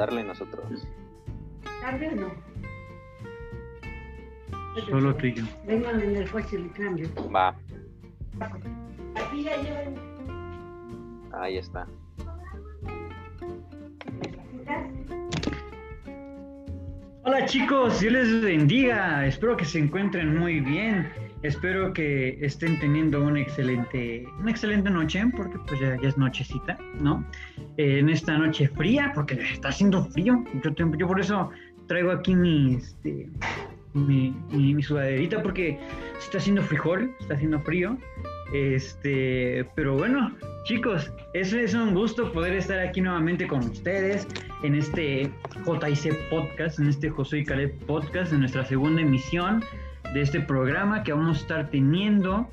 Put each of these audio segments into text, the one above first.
darle nosotros. ¿Cambio no? Solo tú y yo. Vengan en el coche el cambio. Va, Aquí ya llevan. ahí está. Hola chicos, Dios les bendiga. Espero que se encuentren muy bien. Espero que estén teniendo una excelente, una excelente noche, porque pues ya, ya es nochecita, ¿no? Eh, en esta noche fría, porque está haciendo frío. Yo, te- yo por eso traigo aquí mi, este, mi, mi, mi sudaderita, porque está haciendo frijol, está haciendo frío. Este, pero bueno, chicos, es, es un gusto poder estar aquí nuevamente con ustedes en este JIC Podcast, en este José y Caleb Podcast, en nuestra segunda emisión de este programa que vamos a estar teniendo.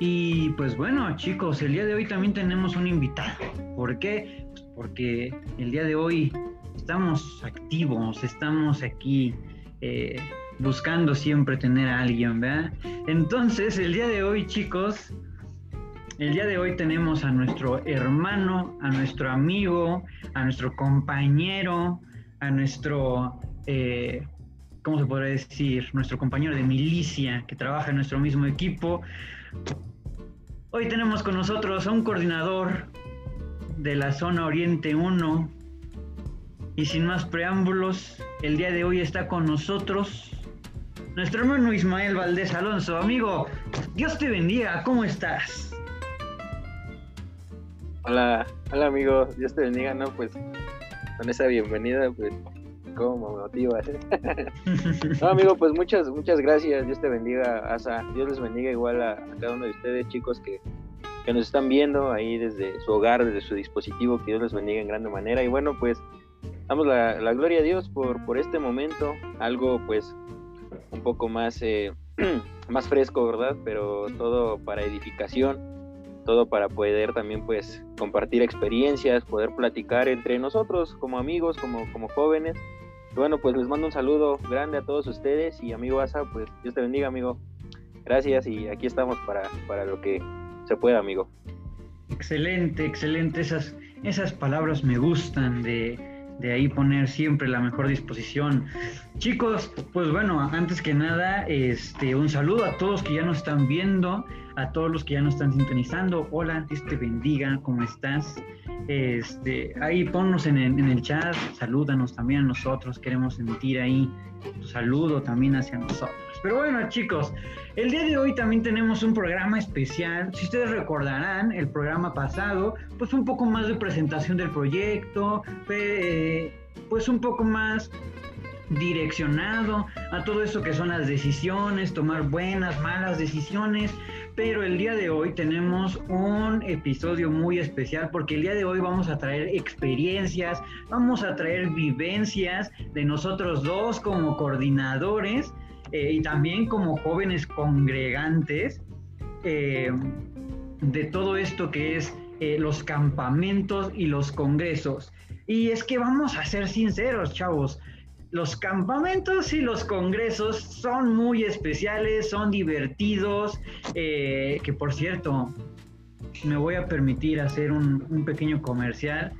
Y pues bueno, chicos, el día de hoy también tenemos un invitado. ¿Por qué? Pues porque el día de hoy estamos activos, estamos aquí eh, buscando siempre tener a alguien, ¿verdad? Entonces, el día de hoy, chicos, el día de hoy tenemos a nuestro hermano, a nuestro amigo, a nuestro compañero, a nuestro, eh, ¿cómo se podría decir? Nuestro compañero de milicia que trabaja en nuestro mismo equipo. Hoy tenemos con nosotros a un coordinador de la zona Oriente 1. Y sin más preámbulos, el día de hoy está con nosotros nuestro hermano Ismael Valdés Alonso. Amigo, Dios te bendiga, ¿cómo estás? Hola, hola amigo, Dios te bendiga, ¿no? Pues con esa bienvenida, pues, ¿cómo me motivas? No, amigo, pues muchas, muchas gracias, Dios te bendiga, Asa, Dios les bendiga igual a, a cada uno de ustedes, chicos, que, que nos están viendo ahí desde su hogar, desde su dispositivo, que Dios les bendiga en grande manera. Y bueno, pues, damos la, la gloria a Dios por, por este momento, algo pues un poco más, eh, más fresco, ¿verdad? Pero todo para edificación todo para poder también pues compartir experiencias, poder platicar entre nosotros como amigos, como, como jóvenes. Bueno, pues les mando un saludo grande a todos ustedes y amigo Asa, pues Dios te bendiga amigo. Gracias y aquí estamos para, para lo que se pueda amigo. Excelente, excelente. Esas, esas palabras me gustan de, de ahí poner siempre la mejor disposición. Chicos, pues bueno, antes que nada, este, un saludo a todos que ya nos están viendo, a todos los que ya nos están sintonizando. Hola, Dios te bendiga, ¿cómo estás? Este, ahí ponnos en el, en el chat, salúdanos también a nosotros, queremos sentir ahí tu saludo también hacia nosotros. Pero bueno, chicos, el día de hoy también tenemos un programa especial. Si ustedes recordarán, el programa pasado, pues un poco más de presentación del proyecto, eh, pues un poco más direccionado a todo eso que son las decisiones, tomar buenas, malas decisiones. Pero el día de hoy tenemos un episodio muy especial porque el día de hoy vamos a traer experiencias, vamos a traer vivencias de nosotros dos como coordinadores eh, y también como jóvenes congregantes eh, de todo esto que es eh, los campamentos y los congresos. Y es que vamos a ser sinceros, chavos. Los campamentos y los congresos son muy especiales, son divertidos, que por cierto, me voy a permitir hacer un pequeño comercial.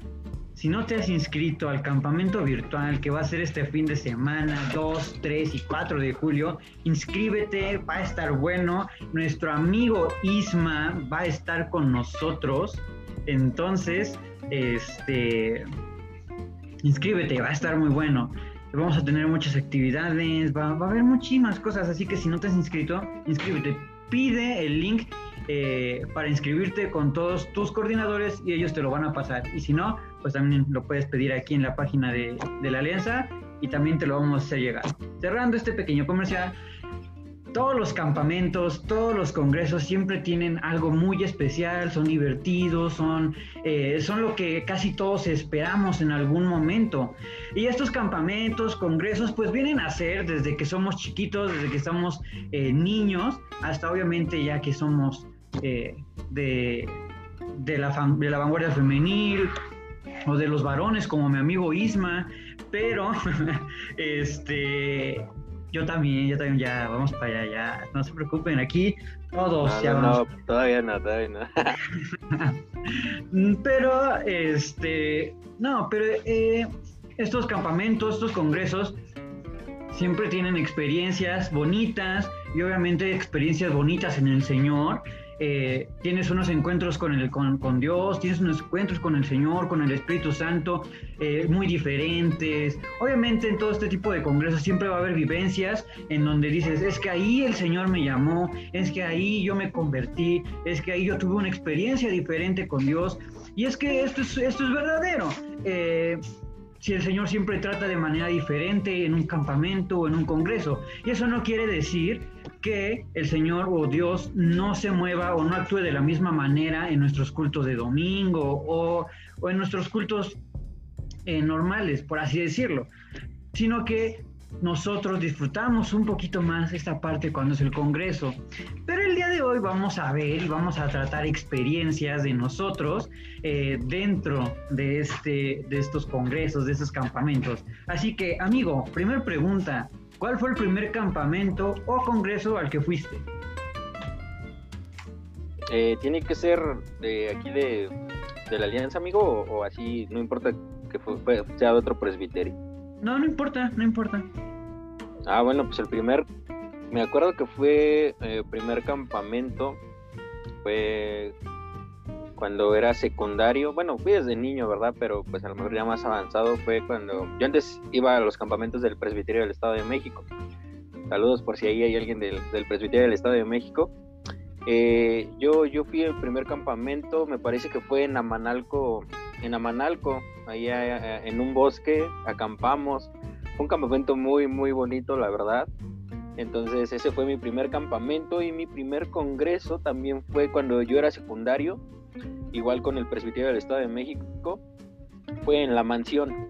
Si no te has inscrito al campamento virtual que va a ser este fin de semana, 2, 3 y 4 de julio, inscríbete, va a estar bueno. Nuestro amigo Isma va a estar con nosotros. Entonces, este, inscríbete, va a estar muy bueno. Vamos a tener muchas actividades, va, va a haber muchísimas cosas, así que si no te has inscrito, inscríbete. Pide el link eh, para inscribirte con todos tus coordinadores y ellos te lo van a pasar. Y si no, pues también lo puedes pedir aquí en la página de, de la alianza y también te lo vamos a hacer llegar. Cerrando este pequeño comercial, todos los campamentos, todos los congresos siempre tienen algo muy especial, son divertidos, son, eh, son lo que casi todos esperamos en algún momento. Y estos campamentos, congresos, pues vienen a ser desde que somos chiquitos, desde que estamos eh, niños, hasta obviamente ya que somos eh, de, de, la de la vanguardia femenil o de los varones como mi amigo Isma, pero este yo también, yo también ya vamos para allá, ya no se preocupen, aquí todos No, ya no, vamos. no, todavía no, todavía no. Pero, este, no, pero eh, estos campamentos, estos congresos, siempre tienen experiencias bonitas y obviamente experiencias bonitas en el Señor. Eh, tienes unos encuentros con, el, con, Dios, tienes unos encuentros con el Señor, con el Espíritu Santo, eh, muy diferentes. Obviamente en todo este tipo de congresos siempre va a haber vivencias en donde dices, es que ahí el Señor me llamó, es que ahí yo me convertí, es que ahí yo tuve una experiencia diferente con Dios. Y es que esto es, esto es verdadero. Eh, si el Señor siempre trata de manera diferente en un campamento o en un congreso. Y eso no quiere decir que el Señor o Dios no se mueva o no actúe de la misma manera en nuestros cultos de domingo o, en nuestros cultos eh, normales, por así decirlo, sino que nosotros disfrutamos un poquito más esta parte cuando es el Congreso. Pero el día de hoy vamos a ver y vamos a tratar experiencias de nosotros eh, dentro de, este, de estos congresos, de estos campamentos. Así que, amigo, primera pregunta, ¿cuál fue el primer campamento o congreso al que fuiste? Eh, ¿Tiene que ser de aquí de, de la Alianza, amigo? O, o, así, no importa que fue, sea de otro presbiterio? No, no importa, no importa. Ah, bueno, pues el primer, me acuerdo que fue el eh, primer campamento, fue cuando era secundario, bueno, fui desde niño, ¿verdad? Pero pues a lo mejor ya más avanzado fue cuando, yo antes iba a los campamentos del Presbiterio del Estado de México. Saludos por si ahí hay alguien del, del Presbiterio del Estado de México. Eh, yo, yo fui al primer campamento, me parece que fue en Amanalco, en Amanalco, allá en un bosque, acampamos. Fue un campamento muy, muy bonito, la verdad. Entonces ese fue mi primer campamento y mi primer congreso también fue cuando yo era secundario, igual con el Presbiterio del Estado de México, fue en la mansión.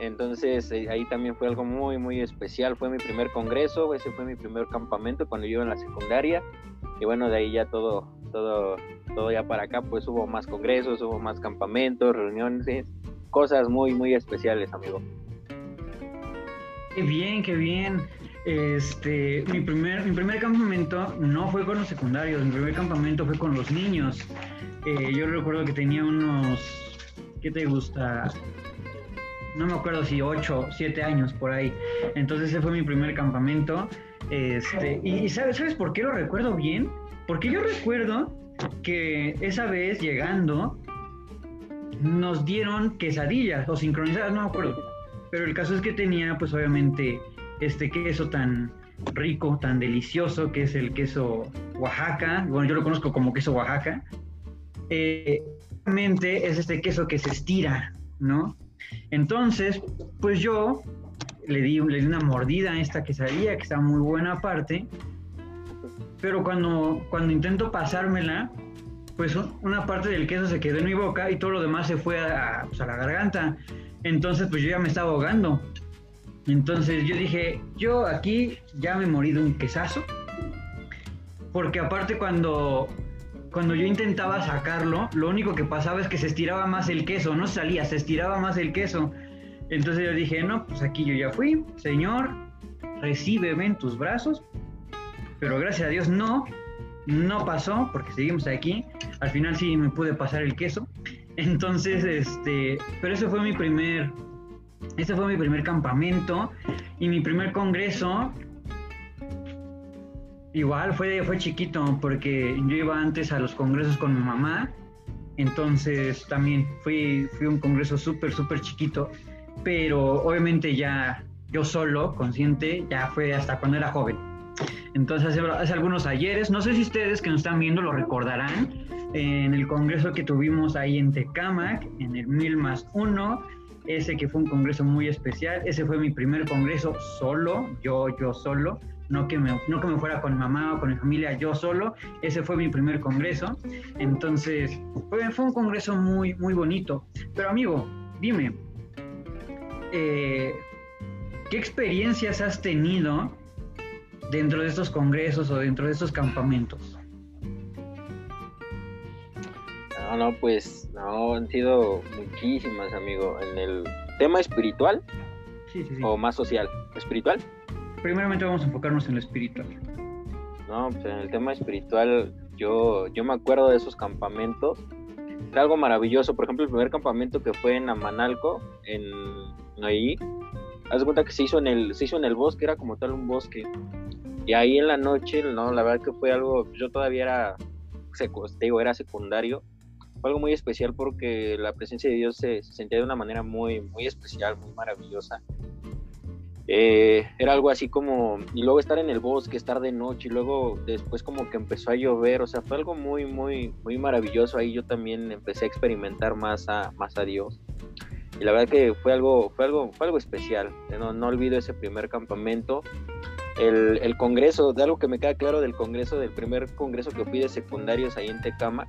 Entonces eh, ahí también fue algo muy, muy especial. Fue mi primer congreso, ese fue mi primer campamento cuando yo en la secundaria. Y bueno, de ahí ya todo, todo, todo ya para acá, pues hubo más congresos, hubo más campamentos, reuniones, cosas muy, muy especiales, amigo. Qué bien, qué bien. Este, mi primer, mi primer campamento no fue con los secundarios, mi primer campamento fue con los niños. Eh, yo recuerdo que tenía unos, ¿qué te gusta? No me acuerdo si 8, 7 años por ahí. Entonces ese fue mi primer campamento. Este, y ¿sabes, ¿sabes por qué lo recuerdo bien? Porque yo recuerdo que esa vez llegando nos dieron quesadillas o sincronizadas, no me acuerdo. Pero el caso es que tenía pues obviamente este queso tan rico, tan delicioso, que es el queso Oaxaca. Bueno, yo lo conozco como queso Oaxaca. Eh, es este queso que se estira, ¿no? Entonces, pues yo le di, le di una mordida a esta quesadilla, que está muy buena aparte, pero cuando, cuando intento pasármela, pues una parte del queso se quedó en mi boca y todo lo demás se fue a, pues a la garganta. Entonces, pues yo ya me estaba ahogando. Entonces yo dije, yo aquí ya me morí de un quesazo. Porque aparte cuando, cuando yo intentaba sacarlo, lo único que pasaba es que se estiraba más el queso, no salía, se estiraba más el queso. Entonces yo dije, no, pues aquí yo ya fui, Señor, recíbeme en tus brazos. Pero gracias a Dios no, no pasó, porque seguimos aquí. Al final sí me pude pasar el queso. Entonces, este, pero ese fue mi primer, ese fue mi primer campamento y mi primer congreso. Igual fue, fue chiquito porque yo iba antes a los congresos con mi mamá. Entonces también fui, fui un congreso súper, súper chiquito. Pero obviamente ya yo solo, consciente, ya fue hasta cuando era joven. Entonces hace, algunos ayeres, no sé si ustedes que nos están viendo lo recordarán, en el congreso que tuvimos ahí en Tecamac, en el Mil más Uno, ese que fue un congreso muy especial, ese fue mi primer congreso solo, yo, yo solo, no que, me, no que me fuera con mamá o con mi familia, yo solo, ese fue mi primer congreso, entonces fue, fue un congreso muy, muy bonito, pero amigo, dime, eh, ¿qué experiencias has tenido dentro de estos congresos o dentro de estos campamentos? No, no, pues no, han sido muchísimas, amigo. En el tema espiritual sí, sí, sí. o más social. ¿Espiritual? Primeramente vamos a enfocarnos en lo espiritual. No, pues en el tema espiritual yo, yo me acuerdo de esos campamentos. Era algo maravilloso. Por ejemplo, el primer campamento que fue en Amanalco, en, ahí. Haz de cuenta que se hizo en el, se hizo en el bosque, era como tal un bosque. Y ahí en la noche, no, la verdad que fue algo, yo todavía era, digo, era secundario. Fue algo muy especial porque la presencia de Dios se, se sentía de una manera muy, muy especial, muy maravillosa. Eh, era algo así como, y luego estar en el bosque, estar de noche, y luego después como que empezó a llover, o sea, fue algo muy, muy, muy maravilloso. Ahí yo también empecé a experimentar más a, más a Dios. Y la verdad que fue algo, fue algo, fue algo especial. No, no olvido ese primer campamento. El, congreso, de algo que me queda claro del congreso, del primer congreso que fui de secundarios ahí en Tecama,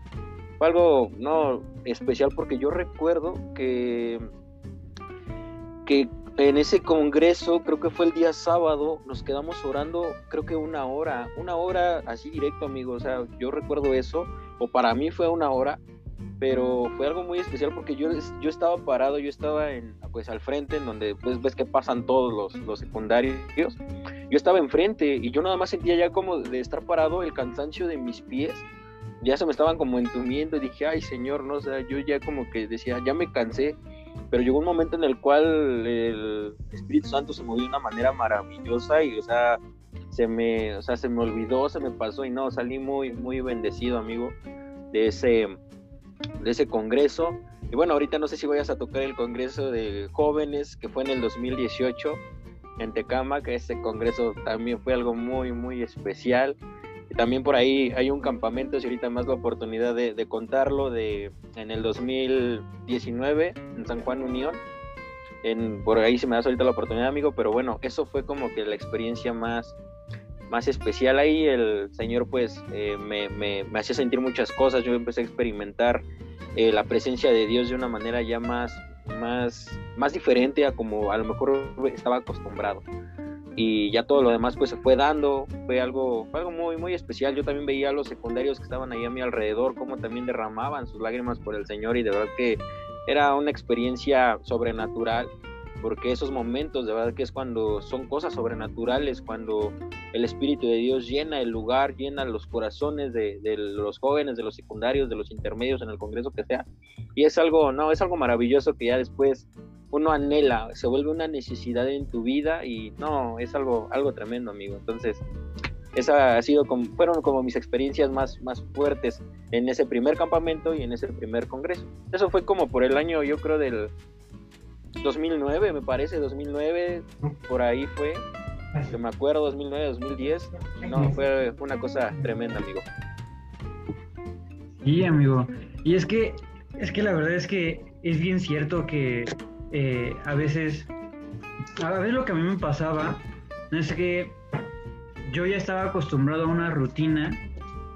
fue algo no especial porque yo recuerdo que, que en ese congreso, creo que fue el día sábado, nos quedamos orando, creo que una hora, una hora así directo, amigo. O sea, yo recuerdo eso, o para mí fue una hora, pero fue algo muy especial porque yo, yo estaba parado, yo estaba en, pues al frente, en donde pues ves que pasan todos los, los secundarios. Yo estaba enfrente y yo nada más sentía ya como de estar parado el cansancio de mis pies. Ya se me estaban como entumiendo y dije, ay señor, no, o sea, yo ya como que decía, ya me cansé pero llegó un momento en el cual el Espíritu Santo se movió de una manera maravillosa y, o sea, se me, o sea, se me olvidó, se me pasó y no, salí muy, muy bendecido, amigo, de ese, de ese congreso. Y bueno, ahorita no sé si vayas a tocar el congreso de jóvenes que fue en el 2018 en Tecama, que ese congreso también fue algo muy, muy especial también por ahí hay un campamento, si ahorita más la oportunidad de, contarlo, de, en el 2019 en San Juan Unión. En, por ahí se me da ahorita la oportunidad, amigo, pero bueno, eso fue como que la experiencia más, más especial ahí. El Señor pues eh, me, me, me, hacía sentir muchas cosas, yo empecé a experimentar eh, la presencia de Dios de una manera ya más, más, más diferente a como a lo mejor estaba acostumbrado y ya todo lo demás pues se fue dando, fue algo, fue algo muy, muy especial. Yo también veía a los secundarios que estaban ahí a mi alrededor, cómo también derramaban sus lágrimas por el Señor y de verdad que era una experiencia sobrenatural, porque esos momentos de verdad que es cuando son cosas sobrenaturales, cuando el Espíritu de Dios llena el lugar, llena los corazones de, los jóvenes, de los secundarios, de los intermedios en el Congreso que sea. Y es algo, no, es algo maravilloso que ya después uno anhela, se vuelve una necesidad en tu vida y no, es algo, algo tremendo, amigo. Entonces, esa ha sido como, fueron como mis experiencias más, más fuertes en ese primer campamento y en ese primer congreso. Eso fue como por el año, yo creo, del 2009, me parece, 2009, por ahí fue, que me acuerdo, 2009, 2010. No, fue una cosa tremenda, amigo. Sí, amigo. Y es que, es que la verdad es que es bien cierto que eh, a veces, a veces lo que a mí me pasaba es que yo ya estaba acostumbrado a una rutina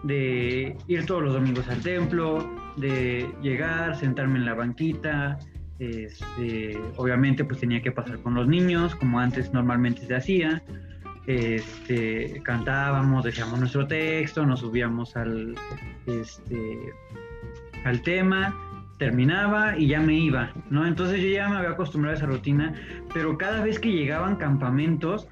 de ir todos los domingos al templo, de llegar, sentarme en la banquita, este, obviamente pues tenía que pasar con los niños, como antes normalmente se hacía, este, cantábamos, decíamos nuestro texto, nos subíamos al, este, al tema terminaba y ya me iba, ¿no? Entonces yo ya me había acostumbrado a esa rutina, pero cada vez que llegaban campamentos,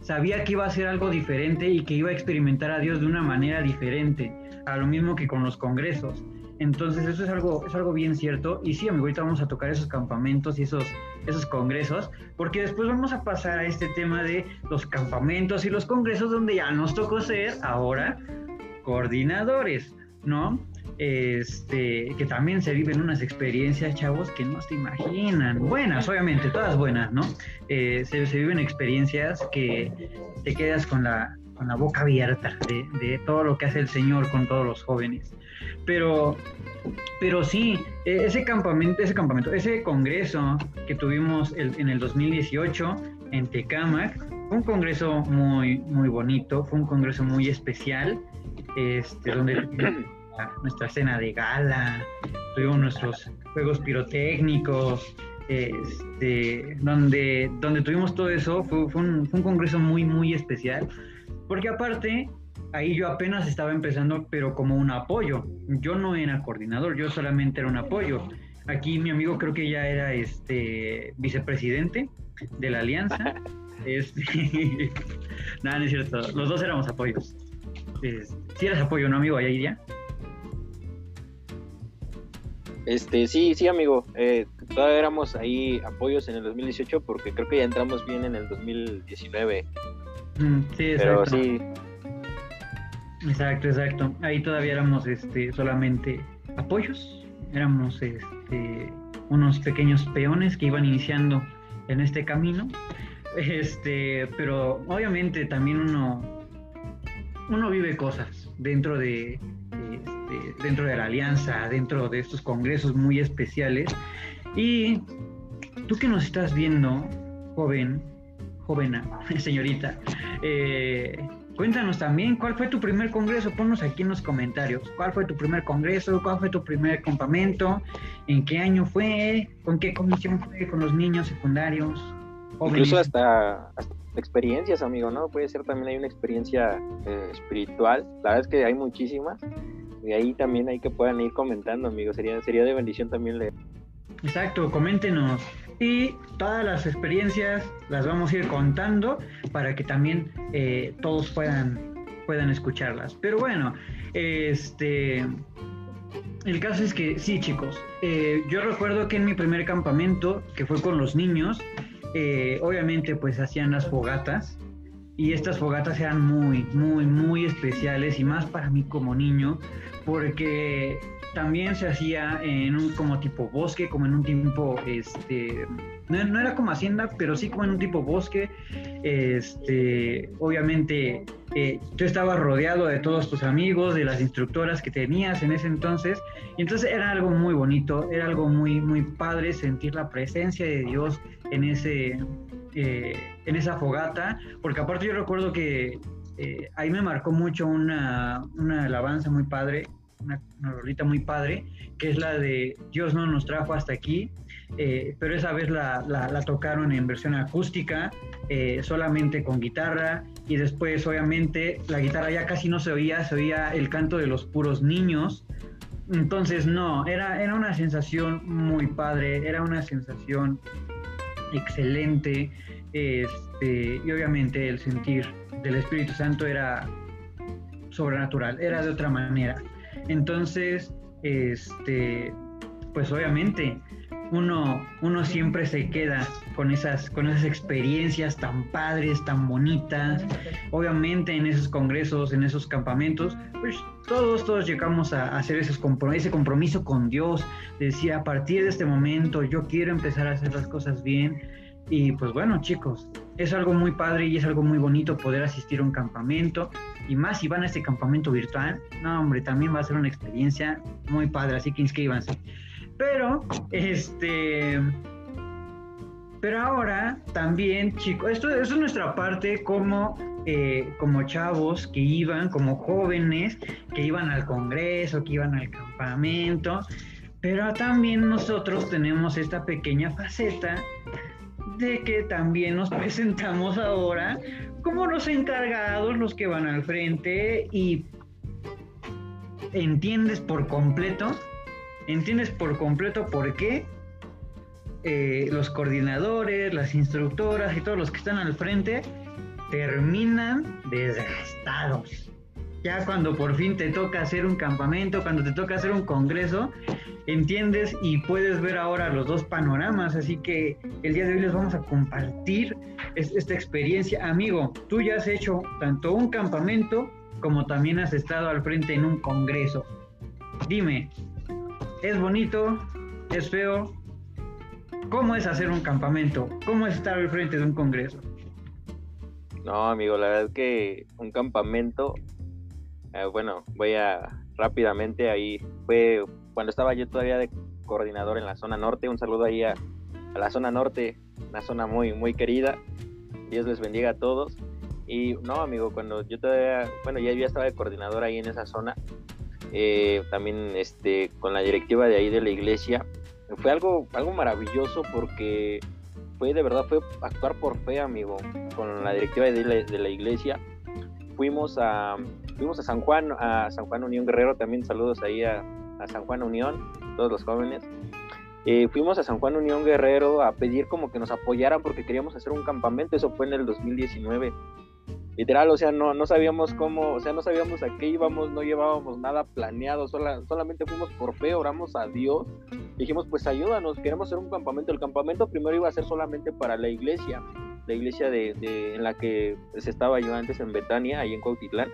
sabía que iba a ser algo diferente y que iba a experimentar a Dios de una manera diferente, a lo mismo que con los congresos. Entonces eso es algo, es algo bien cierto. Y sí, amigo, ahorita vamos a tocar esos campamentos y esos, esos congresos, porque después vamos a pasar a este tema de los campamentos y los congresos donde ya nos tocó ser ahora coordinadores, ¿no? este, que también se viven unas experiencias, chavos, que no se imaginan. Buenas, obviamente, todas buenas, ¿no? Eh, se, viven experiencias que te quedas con la, con la boca abierta de, todo lo que hace el Señor con todos los jóvenes. Pero, pero sí, e, ese campamento, ese campamento, ese congreso que tuvimos en el 2018 en Tecamac, fue un congreso muy, muy bonito, fue un congreso muy especial, este, donde nuestra cena de gala, tuvimos nuestros juegos pirotécnicos, este, donde, donde tuvimos todo eso, fue, un, congreso muy, muy especial, porque aparte, ahí yo apenas estaba empezando, pero como un apoyo, yo no era coordinador, yo solamente era un apoyo. Aquí mi amigo creo que ya era este vicepresidente de la alianza. Este, nada, no es cierto. Los dos éramos apoyos. si eres apoyo, ¿no, amigo? Ahí ya. Este, sí, sí, amigo. Eh, todavía éramos ahí apoyos en el 2018 porque creo que ya entramos bien en el 2019. Mm, sí, Pero exacto. sí, Exacto, exacto. Ahí todavía éramos este, solamente apoyos, éramos este, unos pequeños peones que iban iniciando en este camino. Este, pero obviamente también uno, uno vive cosas dentro de, este, dentro de la alianza, dentro de estos congresos muy especiales. Y tú que nos estás viendo, joven, jovena, señorita, eh, Cuéntanos también cuál fue tu primer congreso, ponnos aquí en los comentarios. ¿Cuál fue tu primer congreso? ¿Cuál fue tu primer campamento? ¿En qué año fue? ¿Con qué comisión fue? ¿Con los niños secundarios? jóvenes? incluso hasta, hasta experiencias, amigo, ¿no? Puede ser también hay una experiencia eh, espiritual. La verdad es que hay muchísimas. Y ahí también hay que puedan ir comentando, amigo. Sería, sería de bendición también leer. Exacto, coméntenos. Y todas las experiencias las vamos a ir contando para que también eh, todos puedan, puedan escucharlas. Pero bueno, este. El caso es que sí, chicos. eh, yo recuerdo que en mi primer campamento, que fue con los niños, eh, obviamente pues hacían las fogatas. Y estas fogatas eran muy, muy, muy especiales y más para mí como niño, porque también se hacía en un como tipo bosque, como en un tipo, este, no, no era como hacienda, pero sí como en un tipo bosque. Este, obviamente eh, tú estabas rodeado de todos tus amigos, de las instructoras que tenías en ese entonces, entonces era algo muy bonito, era algo muy, muy padre sentir la presencia de Dios en ese, eh, en esa fogata, porque aparte yo recuerdo que eh, ahí me marcó mucho una, una alabanza muy padre, una, una rolita muy padre, que es la de Dios no nos trajo hasta aquí, eh, pero esa vez la, la- tocaron en versión acústica, eh, solamente con guitarra, y después obviamente la guitarra ya casi no se oía, se oía el canto de los puros niños. Entonces no, era, era una sensación muy padre, era una sensación excelente, este, y obviamente el sentir del Espíritu Santo era sobrenatural, era de otra manera. Entonces, este, pues obviamente uno, uno siempre se queda con esas, con esas experiencias tan padres, tan bonitas. Obviamente en esos congresos, en esos campamentos, pues todos, todos llegamos a hacer esos compro- ese compromiso con Dios. Decía, a partir de este momento yo quiero empezar a hacer las cosas bien. Y pues bueno, chicos, es algo muy padre y es algo muy bonito poder asistir a un campamento. Y más si van a este campamento virtual, no, hombre, también va a ser una experiencia muy padre, así que inscríbanse. Pero, este. Pero ahora también, chicos, esto, es nuestra parte como, eh, como chavos que iban, como jóvenes que iban al congreso, que iban al campamento. Pero también nosotros tenemos esta pequeña faceta de que también nos presentamos ahora como los encargados, los que van al frente y entiendes por completo, entiendes por completo por qué eh, los coordinadores, las instructoras y todos los que están al frente terminan desgastados. Ya cuando por fin te toca hacer un campamento, cuando te toca hacer un congreso, entiendes y puedes ver ahora los dos panoramas. Así que el día de hoy les vamos a compartir es- esta experiencia. Amigo, tú ya has hecho tanto un campamento como también has estado al frente en un congreso. Dime, ¿es bonito? ¿Es feo? ¿Cómo es hacer un campamento? ¿Cómo es estar al frente de un congreso? No, amigo, la verdad es que un campamento, eh, bueno, voy a rápidamente ahí, fue cuando estaba yo todavía de coordinador en la zona norte, un saludo ahí a, la zona norte, una zona muy, muy querida, Dios les bendiga a todos. Y no, amigo, cuando yo todavía, bueno, ya ya estaba de coordinador ahí en esa zona, eh, también este, con la directiva de ahí de la iglesia, fue algo, algo maravilloso porque fue de verdad, fue actuar por fe, amigo, con la directiva de la iglesia. Fuimos a, fuimos a San Juan, a San Juan Unión Guerrero, también saludos ahí a, San Juan Unión, todos los jóvenes. Eh, fuimos a San Juan Unión Guerrero a pedir como que nos apoyaran porque queríamos hacer un campamento, eso fue en el 2019. literal, o sea, no, no sabíamos cómo, o sea, no sabíamos a qué íbamos, no llevábamos nada planeado, solamente fuimos por fe, oramos a Dios, dijimos, pues ayúdanos, queremos hacer un campamento. El campamento primero iba a ser solamente para la iglesia, la iglesia de, en la que se estaba yo antes en Betania, ahí en Cuautitlán.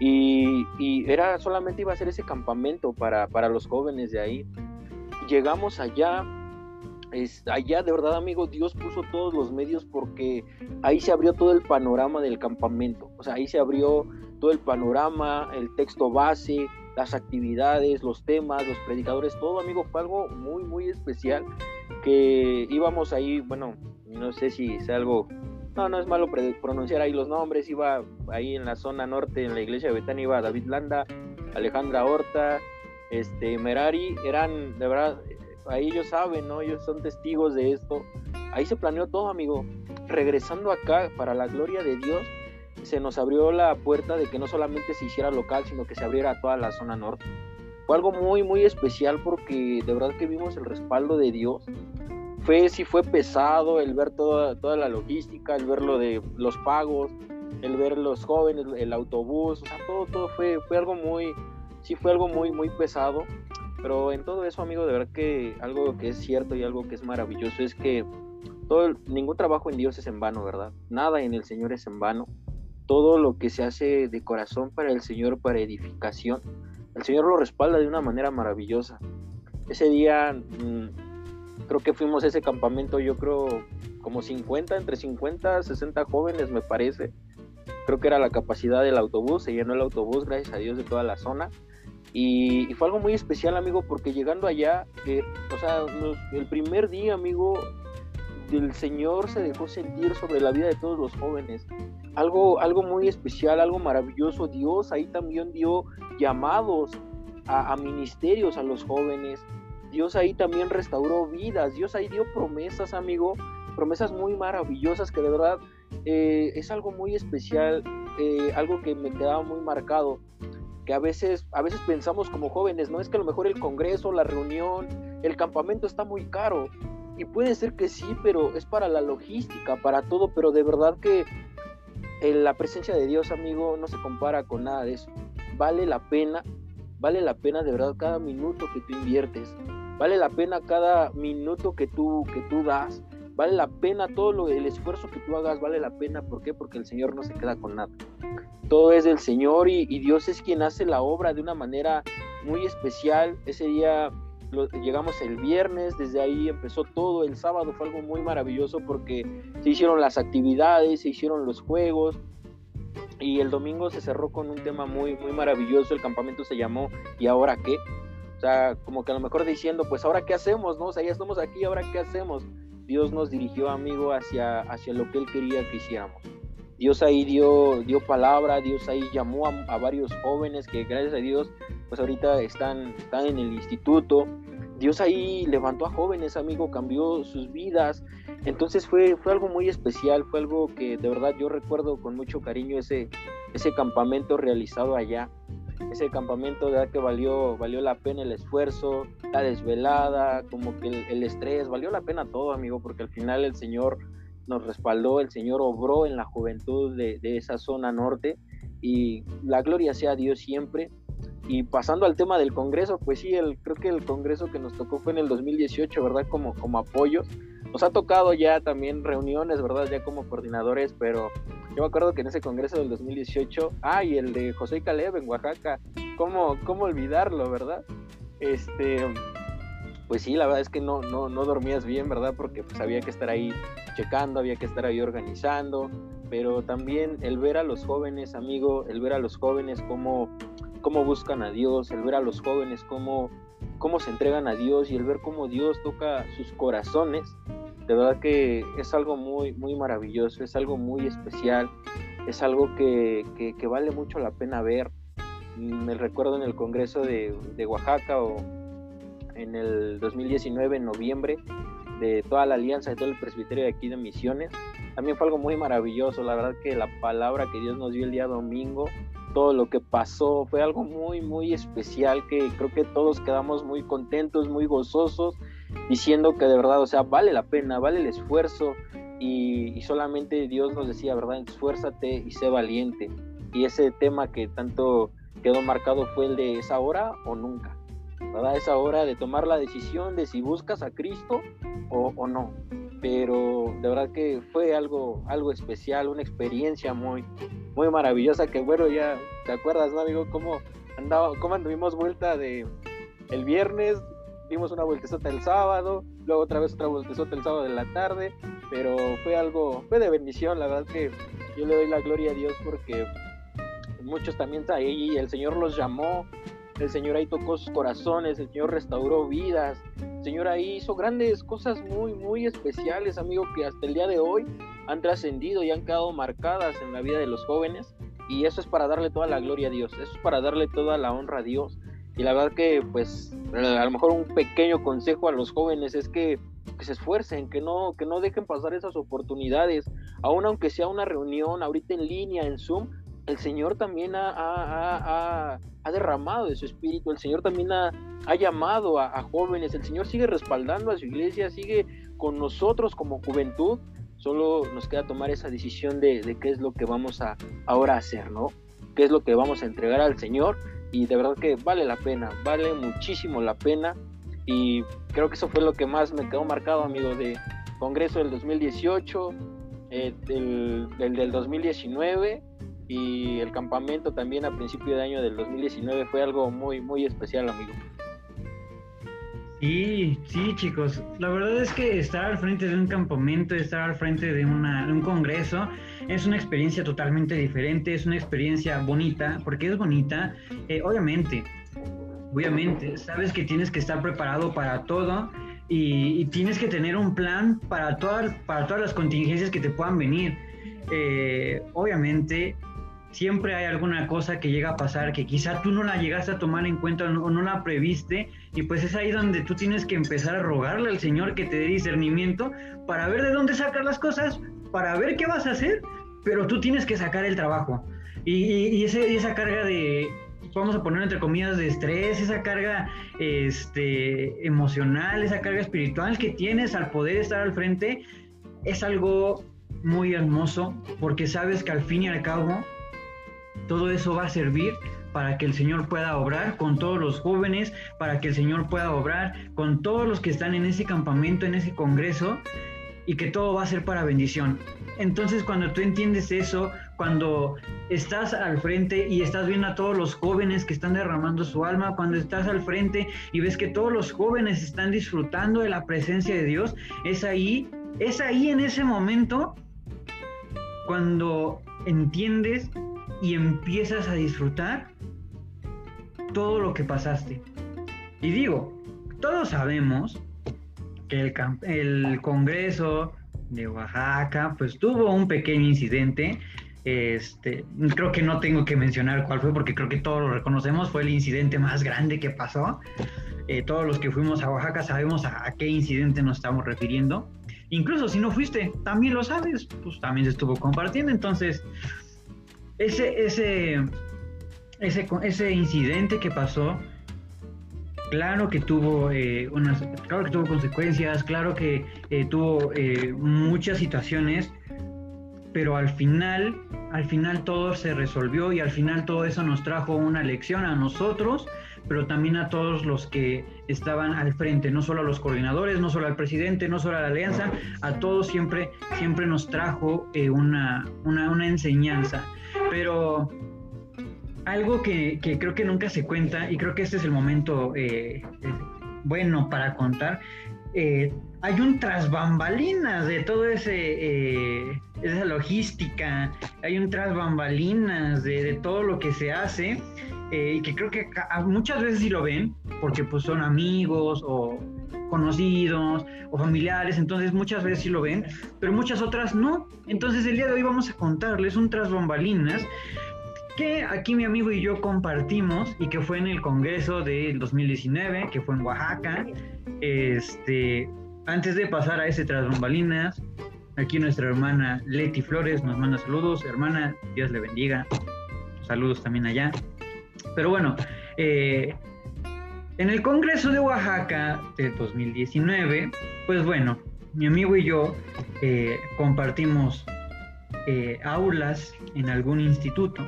Y, era solamente iba a ser ese campamento para, para los jóvenes de ahí. Llegamos allá, allá de verdad, amigo, Dios puso todos los medios porque ahí se abrió todo el panorama del campamento. O sea, ahí se abrió todo el panorama, el texto base, las actividades, los temas, los predicadores, todo, amigo, fue algo muy, muy especial que íbamos ahí, bueno, no sé si es algo, no, no es malo pronunciar ahí los nombres, iba ahí en la zona norte, en la iglesia de Betania, iba David Landa, Alejandra Horta, este, Merari, eran, de verdad, ahí ellos saben, ¿no? Ellos son testigos de esto. Ahí se planeó todo, amigo. Regresando acá, para la gloria de Dios, se nos abrió la puerta de que no solamente se hiciera local, sino que se abriera toda la zona norte. Fue algo muy, muy especial porque de verdad que vimos el respaldo de Dios. Fue, sí fue pesado el ver toda, toda la logística, el ver lo de los pagos, el ver los jóvenes, el autobús, o sea, todo, todo fue, fue algo muy, sí fue algo muy, muy pesado pero en todo eso, amigo, de verdad que algo que es cierto y algo que es maravilloso es que todo, ningún trabajo en Dios es en vano, ¿verdad? Nada en el Señor es en vano. Todo lo que se hace de corazón para el Señor, para edificación, el Señor lo respalda de una manera maravillosa. Ese día mm, creo que fuimos a ese campamento, yo creo como 50, entre 50, 60 jóvenes me parece. Creo que era la capacidad del autobús, se llenó el autobús, gracias a Dios, de toda la zona. Y, fue algo muy especial, amigo, porque llegando allá, o sea, el primer día, amigo, el Señor se dejó sentir sobre la vida de todos los jóvenes. Algo, algo muy especial, algo maravilloso. Dios ahí también dio llamados a, ministerios a los jóvenes. Dios ahí también restauró vidas. Dios ahí dio promesas, amigo. Promesas muy maravillosas que de verdad eh, es algo muy especial, eh, algo que me quedaba muy marcado que a veces, a veces pensamos como jóvenes, no es que a lo mejor el congreso, la reunión, el campamento está muy caro. Y puede ser que sí, pero es para la logística, para todo, pero de verdad que la presencia de Dios, amigo, no se compara con nada de eso. Vale la pena, vale la pena de verdad cada minuto que tú inviertes, vale la pena cada minuto que tú, que tú das, vale la pena todo lo, el esfuerzo que tú hagas, vale la pena. ¿Por qué? Porque el Señor no se queda con nada. Todo es del Señor y, Dios es quien hace la obra de una manera muy especial. Ese día llegamos el viernes, desde ahí empezó todo. El sábado fue algo muy maravilloso porque se hicieron las actividades, se hicieron los juegos. Y el domingo se cerró con un tema muy, muy maravilloso. El campamento se llamó ¿Y ahora qué? O sea, como que a lo mejor diciendo, pues ahora qué hacemos, ¿no? O sea, ya estamos aquí, ahora qué hacemos. Dios nos dirigió, amigo, hacia, hacia lo que Él quería que hiciéramos. Dios ahí dio, dio palabra, Dios ahí llamó a, varios jóvenes que gracias a Dios, pues ahorita están, están en el instituto. Dios ahí levantó a jóvenes, amigo, cambió sus vidas. Entonces fue, fue algo muy especial, fue algo que de verdad yo recuerdo con mucho cariño ese, ese campamento realizado allá ese campamento de verdad que valió, valió la pena el esfuerzo, la desvelada, como que el, estrés, valió la pena todo, amigo, porque al final el Señor nos respaldó, el Señor obró en la juventud de, esa zona norte y la gloria sea a Dios siempre. Y pasando al tema del Congreso, pues sí, el, creo que el Congreso que nos tocó fue en el 2018, ¿verdad? Como, como apoyos. Nos ha tocado ya también reuniones, ¿verdad? Ya como coordinadores, pero yo me acuerdo que en ese congreso del 2018, ah, y el de José Caleb en Oaxaca, ¿cómo, cómo olvidarlo, verdad? Este, pues sí, la verdad es que no, no, no dormías bien, ¿verdad? Porque pues había que estar ahí checando, había que estar ahí organizando, pero también el ver a los jóvenes, amigo, el ver a los jóvenes cómo, cómo buscan a Dios, el ver a los jóvenes cómo, cómo se entregan a Dios y el ver cómo Dios toca sus corazones, de verdad que es algo muy, muy maravilloso, es algo muy especial, es algo que, que, vale mucho la pena ver. Me recuerdo en el Congreso de, de, Oaxaca o en el 2019, en noviembre, de toda la alianza, de todo el presbiterio de aquí de Misiones. También fue algo muy maravilloso, la verdad que la palabra que Dios nos dio el día domingo, todo lo que pasó, fue algo muy, muy especial que creo que todos quedamos muy contentos, muy gozosos diciendo que de verdad, o sea, vale la pena, vale el esfuerzo. y, solamente Dios nos decía, ¿verdad? Esfuérzate y sé valiente. Y ese tema que tanto quedó marcado fue el de esa hora o nunca, ¿verdad? Esa hora de tomar la decisión de si buscas a Cristo o, no. Pero de verdad que fue algo, algo especial, una experiencia muy, muy maravillosa que bueno, ya te acuerdas, ¿no, amigo? Cómo andaba, cómo anduvimos vuelta de el viernes, dimos una vueltezota el sábado, luego otra vez otra vueltezota el sábado de la tarde, pero fue algo, fue de bendición, la verdad que yo le doy la gloria a Dios porque muchos también ahí, el Señor los llamó, el Señor ahí tocó sus corazones, el Señor restauró vidas, el Señor ahí hizo grandes cosas muy, muy especiales, amigo, que hasta el día de hoy han trascendido y han quedado marcadas en la vida de los jóvenes. Y eso es para darle toda la gloria a Dios, eso es para darle toda la honra a Dios. Y la verdad que, pues, a lo mejor un pequeño consejo a los jóvenes es que, se esfuercen, que no, que no dejen pasar esas oportunidades, aun aunque sea una reunión ahorita en línea, en Zoom, el Señor también ha, ha, ha, derramado de su espíritu, el Señor también ha, llamado a, jóvenes, el Señor sigue respaldando a su iglesia, sigue con nosotros como juventud, solo nos queda tomar esa decisión de, de qué es lo que vamos a ahora hacer, ¿no? ¿Qué es lo que vamos a entregar al Señor? Y de verdad que vale la pena, vale muchísimo la pena y creo que eso fue lo que más me quedó marcado, amigo, de Congreso del 2018, eh, del, del 2019 y el campamento también a principio de año del 2019 fue algo muy, muy especial, amigo. Sí, sí, chicos. La verdad es que estar al frente de un campamento, estar al frente de, una, un congreso, es una experiencia totalmente diferente, es una experiencia bonita, porque es bonita. Eh, obviamente, obviamente, sabes que tienes que estar preparado para todo y, tienes que tener un plan para todas, para todas las contingencias que te puedan venir. Eh, obviamente, siempre hay alguna cosa que llega a pasar que quizá tú no la llegaste a tomar en cuenta o no, la previste y pues es ahí donde tú tienes que empezar a rogarle al Señor que te dé discernimiento para ver de dónde sacar las cosas, para ver qué vas a hacer, pero tú tienes que sacar el trabajo. Y, esa carga de, vamos a poner entre comillas, de estrés, esa carga este, emocional, esa carga espiritual que tienes al poder estar al frente, es algo muy hermoso porque sabes que al fin y al cabo todo eso va a servir para que el Señor pueda obrar con todos los jóvenes, para que el Señor pueda obrar con todos los que están en ese campamento, en ese congreso, y que todo va a ser para bendición. Entonces cuando tú entiendes eso, cuando estás al frente y estás viendo a todos los jóvenes que están derramando su alma, cuando estás al frente y ves que todos los jóvenes están disfrutando de la presencia de Dios, es ahí, es ahí en ese momento cuando entiendes y empiezas a disfrutar todo lo que pasaste. Y digo, todos sabemos que el, Congreso de Oaxaca pues tuvo un pequeño incidente. Este, creo que no tengo que mencionar cuál fue porque creo que todos lo reconocemos, fue el incidente más grande que pasó. Eh, todos los que fuimos a Oaxaca sabemos a, a, qué incidente nos estamos refiriendo. Incluso si no fuiste, también lo sabes, pues también se estuvo compartiendo. Entonces, ese, ese, ese, ese incidente que pasó, claro que tuvo eh, unas, claro que tuvo consecuencias, claro que eh, tuvo eh, muchas situaciones, pero al final, al final todo se resolvió y al final todo eso nos trajo una lección a nosotros, pero también a todos los que estaban al frente, no solo a los coordinadores, no solo al presidente, no solo a la alianza, a todos siempre, siempre nos trajo una, una, una enseñanza. Pero algo que, creo que nunca se cuenta, y creo que este es el momento eh, bueno para contar, eh, hay un tras bambalinas de todo ese eh, esa logística, hay un tras bambalinas de, todo lo que se hace, y que creo que muchas veces sí lo ven, porque pues son amigos o conocidos o familiares, entonces muchas veces sí lo ven, pero muchas otras no. Entonces el día de hoy vamos a contarles un tras bambalinas que aquí mi amigo y yo compartimos y que fue en el Congreso del 2019, que fue en Oaxaca. Este, antes de pasar a ese tras bambalinas, aquí nuestra hermana Leti Flores nos manda saludos. Hermana, Dios le bendiga. Saludos también allá. Pero bueno, eh, en el Congreso de Oaxaca del 2019, pues bueno, mi amigo y yo eh, compartimos eh, aulas en algún instituto.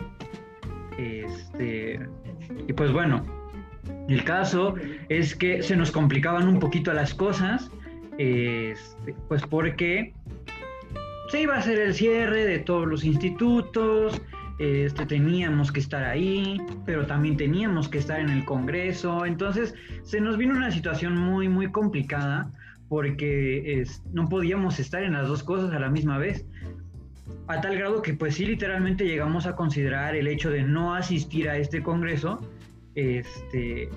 Este, y pues bueno, el caso es que se nos complicaban un poquito las cosas, este, pues porque se iba a hacer el cierre de todos los institutos, este, teníamos que estar ahí, pero también teníamos que estar en el Congreso, entonces se nos vino una situación muy, muy complicada porque no podíamos estar en las dos cosas a la misma vez. A tal grado que pues sí literalmente llegamos a considerar el hecho de no asistir a este Congreso, este,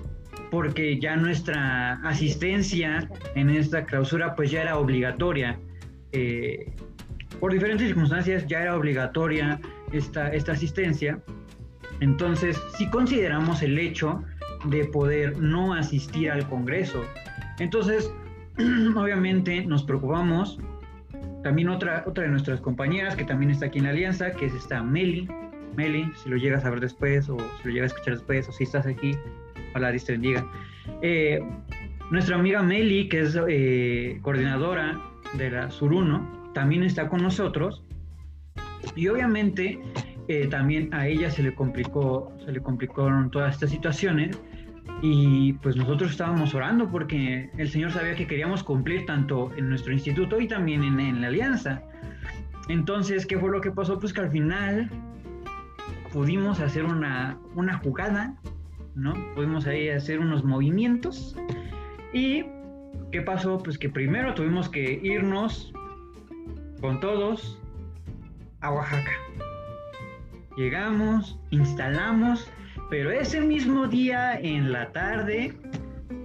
porque ya nuestra asistencia en esta clausura pues ya era obligatoria. Eh, por diferentes circunstancias ya era obligatoria esta, esta asistencia. Entonces, si consideramos el hecho de poder no asistir al Congreso. Entonces, obviamente nos preocupamos. También otra, otra de nuestras compañeras que también está aquí en la alianza, que es esta Meli. Meli, si lo llegas a ver después o si lo llegas a escuchar después o si estás aquí, Dios te bendiga. Eh, nuestra amiga Meli, que es eh, coordinadora de la Suruno, también está con nosotros y obviamente eh, también a ella se le complicó, se le complicaron todas estas situaciones y pues nosotros estábamos orando porque el Señor sabía que queríamos cumplir tanto en nuestro instituto y también en, la alianza. Entonces, ¿qué fue lo que pasó? Pues que al final pudimos hacer una, una jugada, ¿no? Pudimos ahí hacer unos movimientos y ¿qué pasó? Pues que primero tuvimos que irnos con todos a Oaxaca. Llegamos, instalamos, pero ese mismo día en la tarde,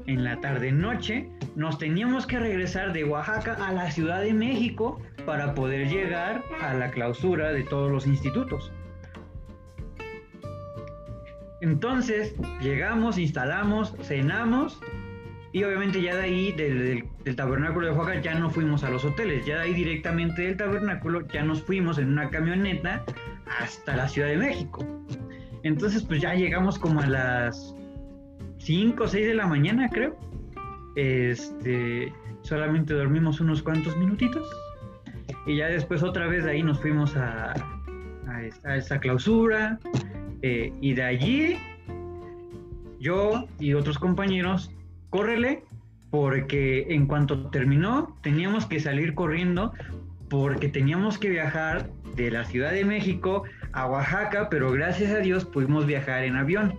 en la tarde noche, nos teníamos que regresar de Oaxaca a la Ciudad de México para poder llegar a la clausura de todos los institutos. Entonces, llegamos, instalamos, cenamos y obviamente ya de ahí, del, tabernáculo de Oaxaca, ya no fuimos a los hoteles. Ya de ahí directamente del tabernáculo ya nos fuimos en una camioneta hasta la Ciudad de México. Entonces pues ya llegamos como a las 5 o 6 de la mañana, creo. Este, solamente dormimos unos cuantos minutitos. Y ya después otra vez de ahí nos fuimos a, a, clausura. Eh, y de allí yo y otros compañeros córrele, porque en cuanto terminó teníamos que salir corriendo porque teníamos que viajar de la Ciudad de México a Oaxaca, pero gracias a Dios pudimos viajar en avión.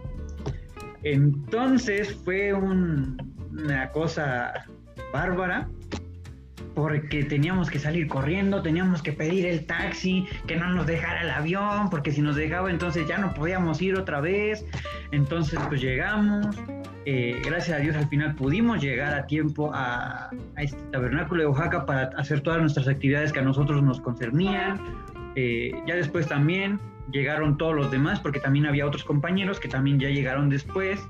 Entonces fue una cosa bárbara porque teníamos que salir corriendo, teníamos que pedir el taxi, que no nos dejara el avión, porque si nos dejaba entonces ya no podíamos ir otra vez. Entonces pues llegamos, eh, gracias a Dios al final pudimos llegar a tiempo a, este tabernáculo de Oaxaca para hacer todas nuestras actividades que a nosotros nos concernían. Eh, ya después también llegaron todos los demás, porque también había otros compañeros que también ya llegaron después.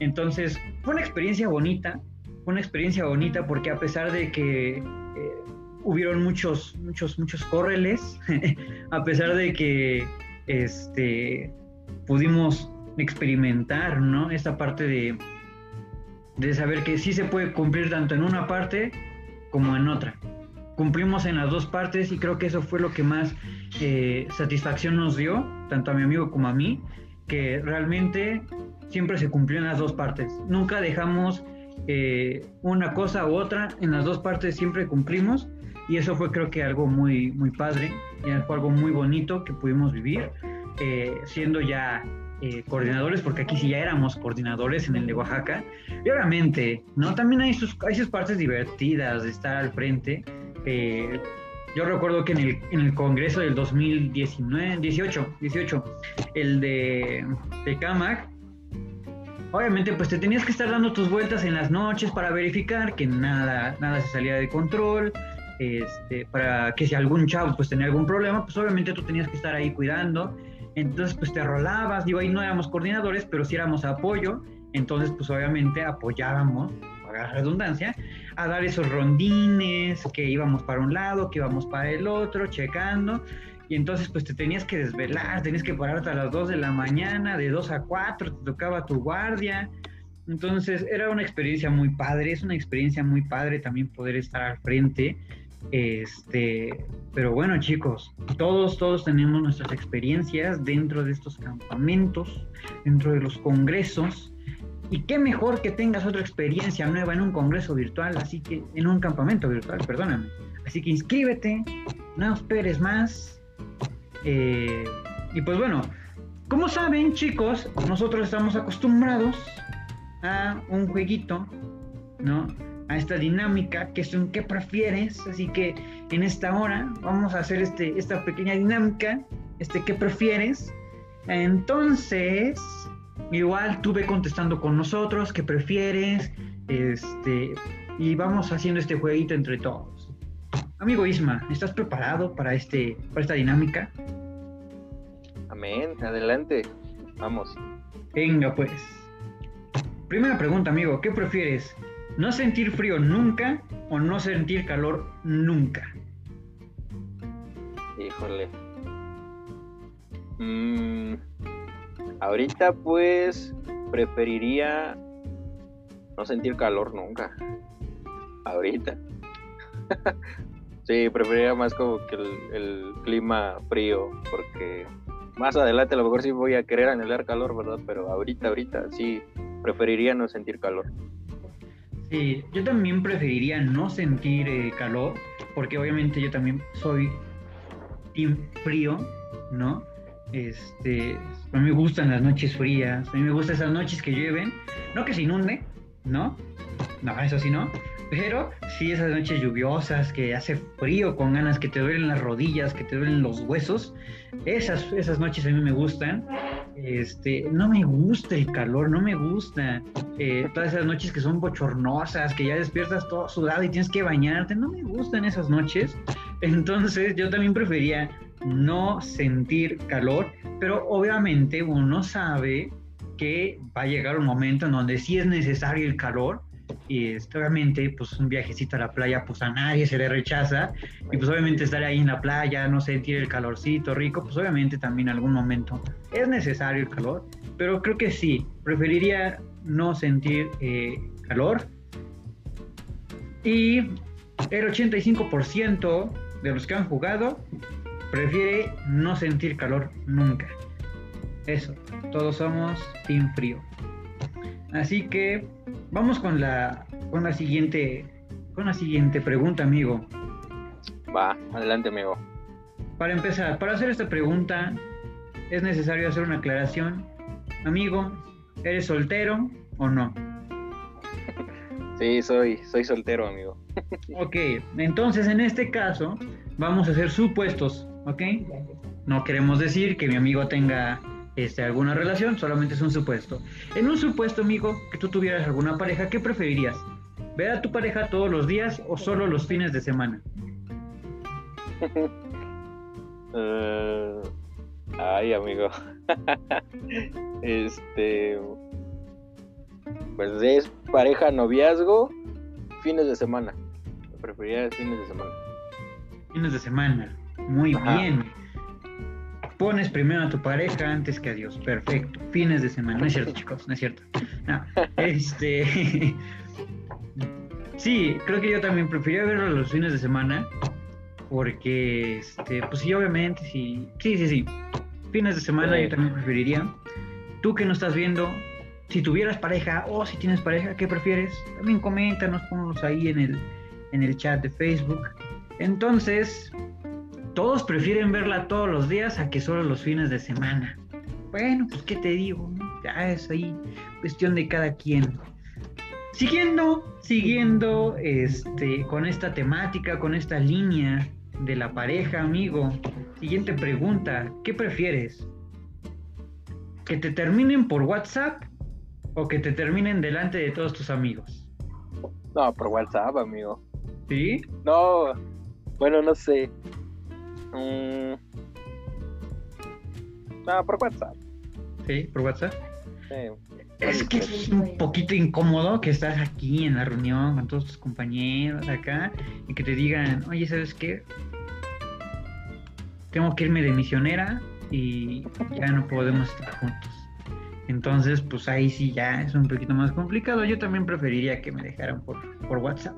Entonces fue una experiencia bonita, fue una experiencia bonita porque a pesar de que eh, hubieron muchos, muchos, muchos córreles, a pesar de que este, pudimos experimentar, ¿no? Esta parte de, de saber que sí se puede cumplir tanto en una parte como en otra. Cumplimos en las dos partes y creo que eso fue lo que más eh, satisfacción nos dio, tanto a mi amigo como a mí, que realmente siempre se cumplió en las dos partes. Nunca dejamos eh, una cosa u otra, en las dos partes siempre cumplimos y eso fue creo que algo muy, muy padre y fue algo muy bonito que pudimos vivir, eh, siendo ya eh, coordinadores, porque aquí sí ya éramos coordinadores en el de Oaxaca. Y obviamente, ¿no? También hay sus, hay sus partes divertidas de estar al frente. Eh, yo recuerdo que en el, en el Congreso del 2019, 18, 18, el de, de CAMAC, obviamente pues te tenías que estar dando tus vueltas en las noches para verificar que nada, nada se salía de control, este, para que si algún chavo pues tenía algún problema, pues obviamente tú tenías que estar ahí cuidando entonces, pues te rolabas, digo, ahí no éramos coordinadores, pero sí éramos apoyo. Entonces, pues obviamente apoyábamos, para la redundancia, a dar esos rondines, que íbamos para un lado, que íbamos para el otro, checando. Y entonces, pues te tenías que desvelar, tenías que pararte a las 2 de la mañana, de 2 a 4, te tocaba tu guardia. Entonces, era una experiencia muy padre, es una experiencia muy padre también poder estar al frente Este, pero bueno, chicos, todos, todos tenemos nuestras experiencias dentro de estos campamentos, dentro de los congresos. Y qué mejor que tengas otra experiencia nueva en un congreso virtual, así que en un campamento virtual, perdóname. Así que inscríbete, no esperes más. Eh, y pues bueno, como saben, chicos, nosotros estamos acostumbrados a un jueguito, ¿no? A esta dinámica que es un qué prefieres. Así que en esta hora vamos a hacer este, esta pequeña dinámica, este qué prefieres. Entonces, igual tú ve contestando con nosotros, qué prefieres, este, y vamos haciendo este jueguito entre todos. Amigo Isma, ¿estás preparado para, este, para esta dinámica? Amén, adelante, vamos. Venga pues. Primera pregunta, amigo, ¿qué prefieres? ¿No sentir frío nunca o no sentir calor nunca? Híjole. Mm, ahorita pues preferiría no sentir calor nunca. Ahorita. sí, preferiría más como que el, el clima frío porque más adelante a lo mejor sí voy a querer anhelar calor, ¿verdad? Pero ahorita, ahorita sí preferiría no sentir calor. Sí, yo también preferiría no sentir eh, calor, porque obviamente yo también soy team frío, ¿no? Este, a mí me gustan las noches frías, a mí me gustan esas noches que llueven, no que se inunde, ¿no? No, eso sí no, pero sí esas noches lluviosas que hace frío con ganas, que te duelen las rodillas, que te duelen los huesos, esas, esas noches a mí me gustan. Este, no me gusta el calor, no me gusta. Eh, todas esas noches que son bochornosas, que ya despiertas todo sudado y tienes que bañarte, no me gustan esas noches. Entonces yo también prefería no sentir calor, pero obviamente uno sabe que va a llegar un momento en donde sí es necesario el calor y este, obviamente pues un viajecito a la playa pues a nadie se le rechaza y pues obviamente estar ahí en la playa, no sentir el calorcito rico, pues obviamente también en algún momento es necesario el calor, pero creo que sí, preferiría no sentir eh, calor y el 85% de los que han jugado prefiere no sentir calor nunca. Eso, todos somos team frío. Así que vamos con la, con la siguiente, con la siguiente pregunta, amigo. Va, adelante, amigo. Para empezar, para hacer esta pregunta es necesario hacer una aclaración. Amigo, ¿eres soltero o no? Sí, soy, soy soltero, amigo. Ok, entonces en este caso vamos a hacer supuestos, ¿ok? No queremos decir que mi amigo tenga este, alguna relación, solamente es un supuesto. En un supuesto, amigo, que tú tuvieras alguna pareja, ¿qué preferirías? ¿Ver a tu pareja todos los días o solo los fines de semana? Eh, ay, amigo. este. Pues es pareja, noviazgo, fines de semana. Preferiría fines de semana. Fines de semana. Muy bien. Pones primero a tu pareja antes que a Dios. Perfecto. Fines de semana. No es cierto, chicos. No es cierto. No. Este. sí, creo que yo también preferiría verlo los fines de semana. Porque, este, pues sí, obviamente, sí. Sí, sí, sí. Fines de semana yo también preferiría. Tú que no estás viendo, si tuvieras pareja o si tienes pareja, ¿qué prefieres? También coméntanos, ponlos ahí en el, en el chat de Facebook. Entonces, todos prefieren verla todos los días a que solo los fines de semana. Bueno, pues qué te digo, ya es ahí cuestión de cada quien. Siguiendo, siguiendo este, con esta temática, con esta línea de la pareja, amigo. Siguiente pregunta, ¿qué prefieres? ¿Que te terminen por WhatsApp o que te terminen delante de todos tus amigos? No, por WhatsApp, amigo. ¿Sí? No, bueno, no sé. Mm. No, por WhatsApp. ¿Sí? ¿Por WhatsApp? Sí. Es que es un poquito incómodo que estás aquí en la reunión con todos tus compañeros acá y que te digan, oye, ¿sabes qué? Tengo que irme de misionera y ya no podemos estar juntos. Entonces, pues ahí sí ya es un poquito más complicado. Yo también preferiría que me dejaran por, por WhatsApp.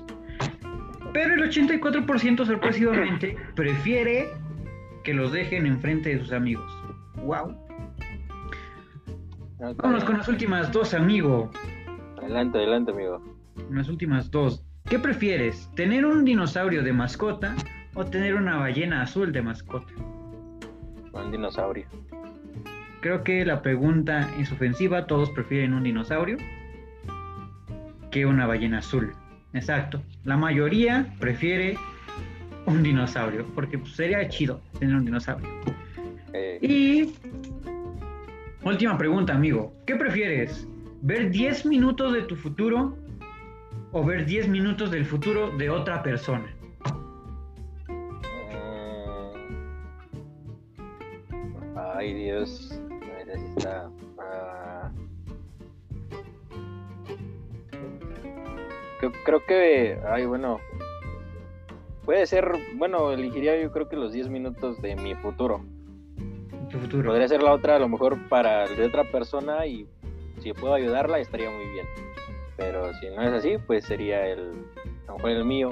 Pero el 84% sorpresivamente prefiere que los dejen enfrente de sus amigos. ¡Wow! Ah, está Vámonos con las últimas dos, amigo. Adelante, adelante, amigo. Las últimas dos. ¿Qué prefieres? ¿Tener un dinosaurio de mascota o tener una ballena azul de mascota? Un dinosaurio. Creo que la pregunta es ofensiva. Todos prefieren un dinosaurio que una ballena azul. Exacto. La mayoría prefiere un dinosaurio porque pues, sería chido tener un dinosaurio. Eh, Y última pregunta, amigo. ¿Qué prefieres? ¿Ver 10 minutos de tu futuro o ver 10 minutos del futuro de otra persona? mm, Ay, Dios. Está. Creo, creo que. Ay, bueno. Puede ser. Bueno, elegiría yo creo que los 10 minutos de mi futuro. Tu futuro. Podría ser la otra, a lo mejor para de otra persona y si puedo ayudarla estaría muy bien. Pero si no es así, pues sería el, a lo mejor el mío.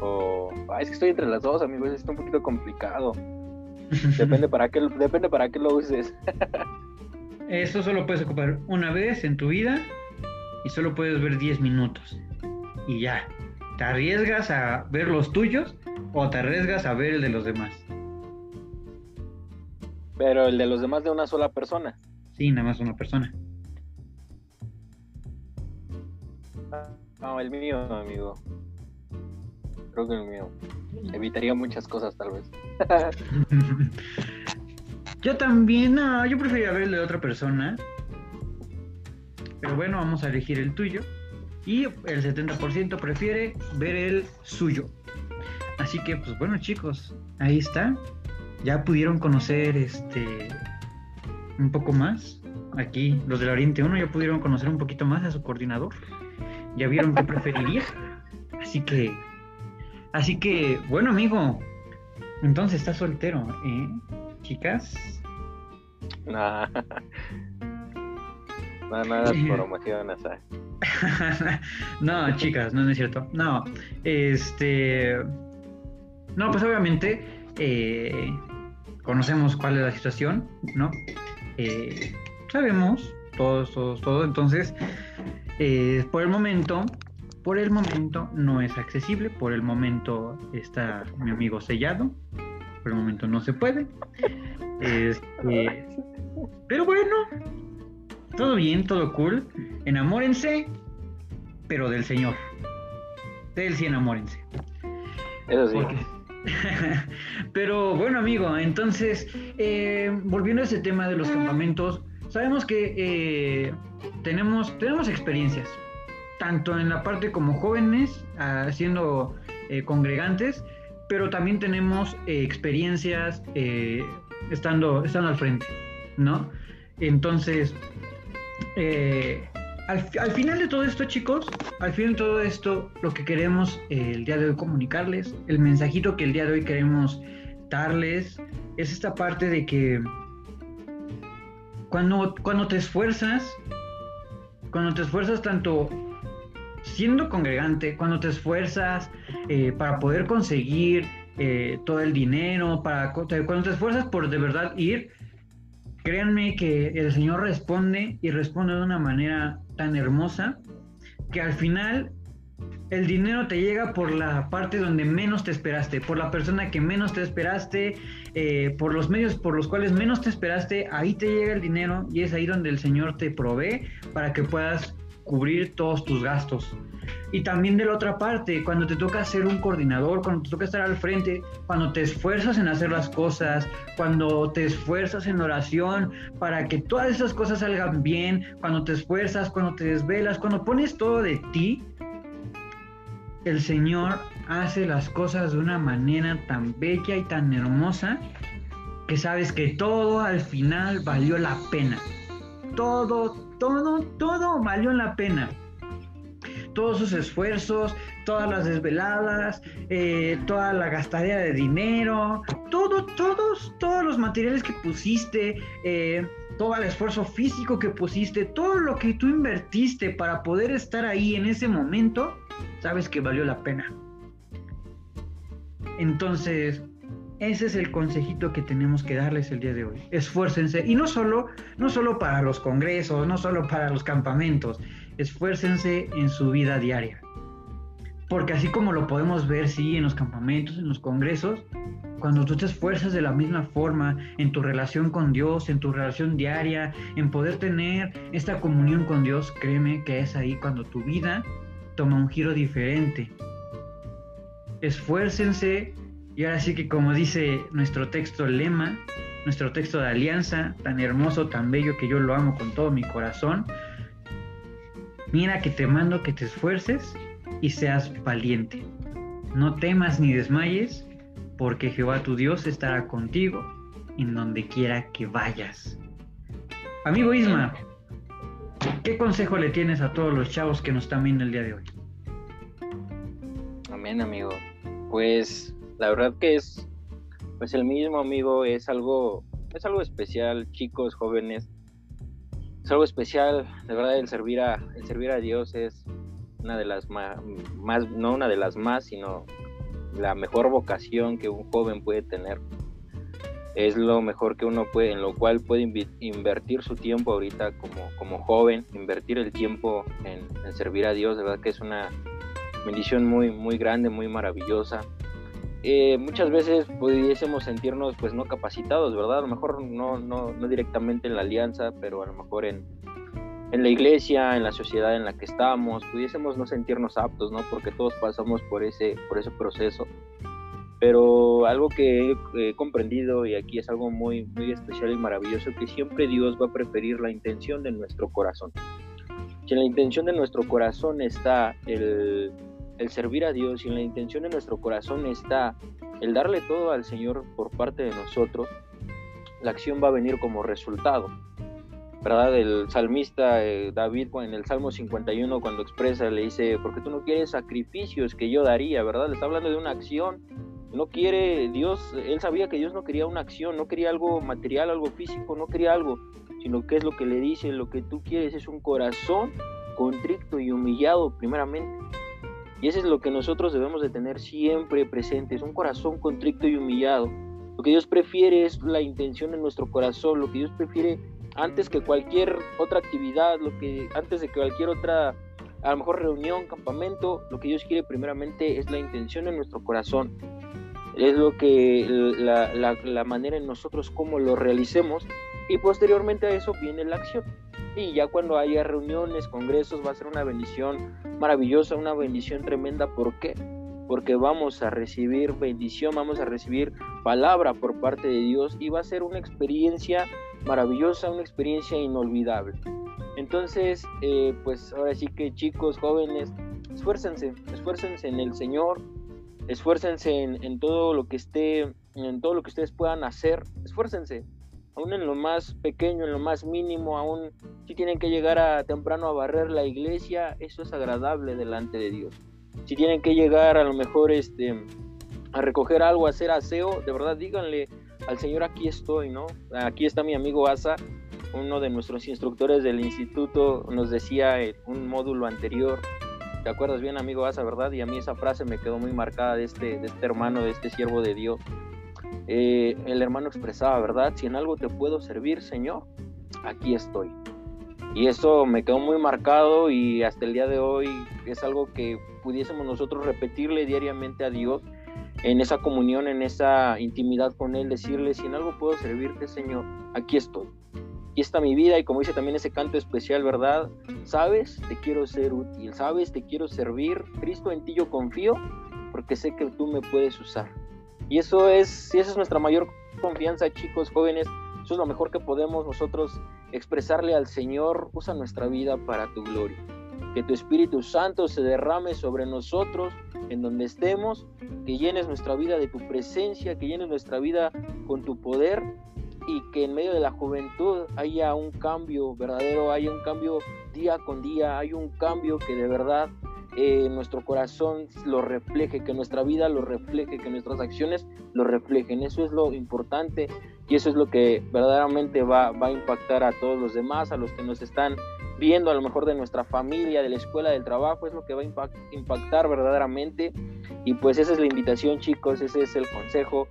O, ah, es que estoy entre las dos, amigos, está un poquito complicado. Depende para qué, depende para qué lo uses. Eso solo puedes ocupar una vez en tu vida y solo puedes ver 10 minutos. Y ya. ¿Te arriesgas a ver los tuyos o te arriesgas a ver el de los demás? Pero el de los demás de una sola persona. Sí, nada más una persona. No, el mío, amigo. Creo que el mío. Evitaría muchas cosas, tal vez. yo también, no, yo preferiría ver el de otra persona. Pero bueno, vamos a elegir el tuyo. Y el 70% prefiere ver el suyo. Así que, pues bueno, chicos, ahí está. Ya pudieron conocer este un poco más. Aquí, los del Oriente 1 ya pudieron conocer un poquito más a su coordinador. Ya vieron qué preferiría. Así que, así que, bueno, amigo. Entonces estás soltero, ¿eh? Chicas. Nah. No, nada promociones. ¿eh? no, chicas, no, no es cierto. No, este. No, pues obviamente eh, conocemos cuál es la situación, ¿no? Eh, sabemos, todos, todos, todos. Entonces, eh, por el momento, por el momento no es accesible. Por el momento está mi amigo sellado. Por el momento no se puede. Este, pero bueno, todo bien, todo cool. Enamórense, pero del Señor. De él sí enamórense. Eso sí. Porque- Pero bueno, amigo, entonces, eh, volviendo a ese tema de los campamentos, sabemos que eh, tenemos, tenemos experiencias, tanto en la parte como jóvenes, ah, siendo eh, congregantes, pero también tenemos experiencias estando, estando al frente, ¿no? Entonces, eh, al, fi- al final de todo esto, chicos, al final de todo esto, lo que queremos eh, el día de hoy comunicarles, el mensajito que el día de hoy queremos darles, es esta parte de que cuando, cuando te esfuerzas, cuando te esfuerzas tanto siendo congregante, cuando te esfuerzas eh, para poder conseguir todo el dinero, para, cuando te esfuerzas por de verdad ir, créanme que el Señor responde y responde de una manera tan hermosa que al final el dinero te llega por la parte donde menos te esperaste, por la persona que menos te esperaste, eh, por los medios por los cuales menos te esperaste, ahí te llega el dinero y es ahí donde el Señor te provee para que puedas cubrir todos tus gastos. Y también de la otra parte, cuando te toca ser un coordinador, cuando te toca estar al frente, cuando te esfuerzas en hacer las cosas, cuando te esfuerzas en oración para que todas esas cosas salgan bien, cuando te esfuerzas, cuando te desvelas, cuando pones todo de ti, el Señor hace las cosas de una manera tan bella y tan hermosa que sabes que todo al final valió la pena. Todo, todo, todo valió la pena. Todos sus esfuerzos, todas las desveladas, eh, toda la gastadera de dinero, todo, todos, todos los materiales que pusiste, eh, todo el esfuerzo físico que pusiste, todo lo que tú invertiste para poder estar ahí en ese momento, sabes que valió la pena. Entonces, ese es el consejito que tenemos que darles el día de hoy. Esfuércense. Y no solo, no solo para los congresos, no solo para los campamentos. Esfuércense en su vida diaria. Porque así como lo podemos ver, sí, en los campamentos, en los congresos, cuando tú te esfuerzas de la misma forma en tu relación con Dios, en tu relación diaria, en poder tener esta comunión con Dios, créeme que es ahí cuando tu vida toma un giro diferente. Esfuércense y ahora sí que como dice nuestro texto lema, nuestro texto de alianza, tan hermoso, tan bello que yo lo amo con todo mi corazón, mira que te mando que te esfuerces y seas valiente. No temas ni desmayes, porque Jehová tu Dios estará contigo en donde quiera que vayas. Amigo Isma, ¿qué consejo le tienes a todos los chavos que nos están viendo el día de hoy? Amén, amigo. Pues la verdad que es, pues el mismo amigo es algo, es algo especial, chicos, jóvenes. Es algo especial, de verdad, el servir a, el servir a Dios es una de las más, no una de las más, sino la mejor vocación que un joven puede tener. Es lo mejor que uno puede, en lo cual puede invertir su tiempo ahorita como, como joven, invertir el tiempo en, en servir a Dios, de verdad que es una bendición muy, muy grande, muy maravillosa. Eh, muchas veces pudiésemos sentirnos pues no capacitados, ¿verdad? A lo mejor no, no, no directamente en la alianza, pero a lo mejor en, en la iglesia, en la sociedad en la que estamos, pudiésemos no sentirnos aptos, ¿no? Porque todos pasamos por ese, por ese proceso. Pero algo que he, comprendido y aquí es algo muy, muy especial y maravilloso, que siempre Dios va a preferir la intención de nuestro corazón. Si en la intención de nuestro corazón está el, el servir a Dios y en la intención de nuestro corazón está el darle todo al Señor por parte de nosotros, la acción va a venir como resultado. ¿Verdad? El salmista eh, David en el Salmo 51 cuando expresa le dice, porque tú no quieres sacrificios que yo daría, ¿verdad? Le está hablando de una acción. No quiere Dios, él sabía que Dios no quería una acción, no quería algo material, algo físico, no quería algo, sino que es lo que le dice, lo que tú quieres es un corazón contrito y humillado primeramente y eso es lo que nosotros debemos de tener siempre presentes, un corazón contrito y humillado. Lo que Dios prefiere es la intención de nuestro corazón, lo que Dios prefiere antes que cualquier otra actividad, lo que antes de cualquier otra a lo mejor reunión, campamento, lo que Dios quiere primeramente es la intención de nuestro corazón. Es lo que la, la manera en nosotros cómo lo realicemos y posteriormente a eso viene la acción. Y ya cuando haya reuniones, congresos, va a ser una bendición maravillosa, una bendición tremenda. ¿Por qué? Porque vamos a recibir bendición, vamos a recibir palabra por parte de Dios y va a ser una experiencia maravillosa, una experiencia inolvidable. Entonces, eh, pues ahora sí que chicos, jóvenes, esfuércense, esfuércense en el Señor, esfuércense en, en todo lo que esté, en todo lo que ustedes puedan hacer, esfuércense, aún en lo más pequeño, en lo más mínimo, aún si tienen que llegar a temprano a barrer la iglesia, eso es agradable delante de Dios. Si tienen que llegar a lo mejor este a recoger algo, a hacer aseo, de verdad díganle al Señor aquí estoy, ¿no? Aquí está mi amigo Asa, uno de nuestros instructores del instituto nos decía en un módulo anterior, ¿te acuerdas bien amigo Asa, verdad? Y a mí esa frase me quedó muy marcada de este, de este hermano, de este siervo de Dios eh, el hermano expresaba, ¿verdad? Si en algo te puedo servir, Señor, aquí estoy. Y eso me quedó muy marcado y hasta el día de hoy es algo que pudiésemos nosotros repetirle diariamente a Dios en esa comunión, en esa intimidad con Él, decirle, si en algo puedo servirte, Señor, aquí estoy. Aquí está mi vida y como dice también ese canto especial, ¿verdad? Sabes, te quiero ser útil, sabes, te quiero servir. Cristo, en ti yo confío porque sé que tú me puedes usar. Y eso es, si esa es nuestra mayor confianza, chicos, jóvenes, eso es lo mejor que podemos nosotros expresarle al Señor, usa nuestra vida para tu gloria. Que tu Espíritu Santo se derrame sobre nosotros en donde estemos, que llenes nuestra vida de tu presencia, que llenes nuestra vida con tu poder y que en medio de la juventud haya un cambio verdadero, haya un cambio día con día, hay un cambio que de verdad eh, nuestro corazón lo refleje, que nuestra vida lo refleje, que nuestras acciones lo reflejen. Eso es lo importante y eso es lo que verdaderamente va, va a impactar a todos los demás, a los que nos están viendo a lo mejor de nuestra familia, de la escuela, del trabajo, es lo que va a impactar verdaderamente. Y pues esa es la invitación, chicos, ese es el consejo.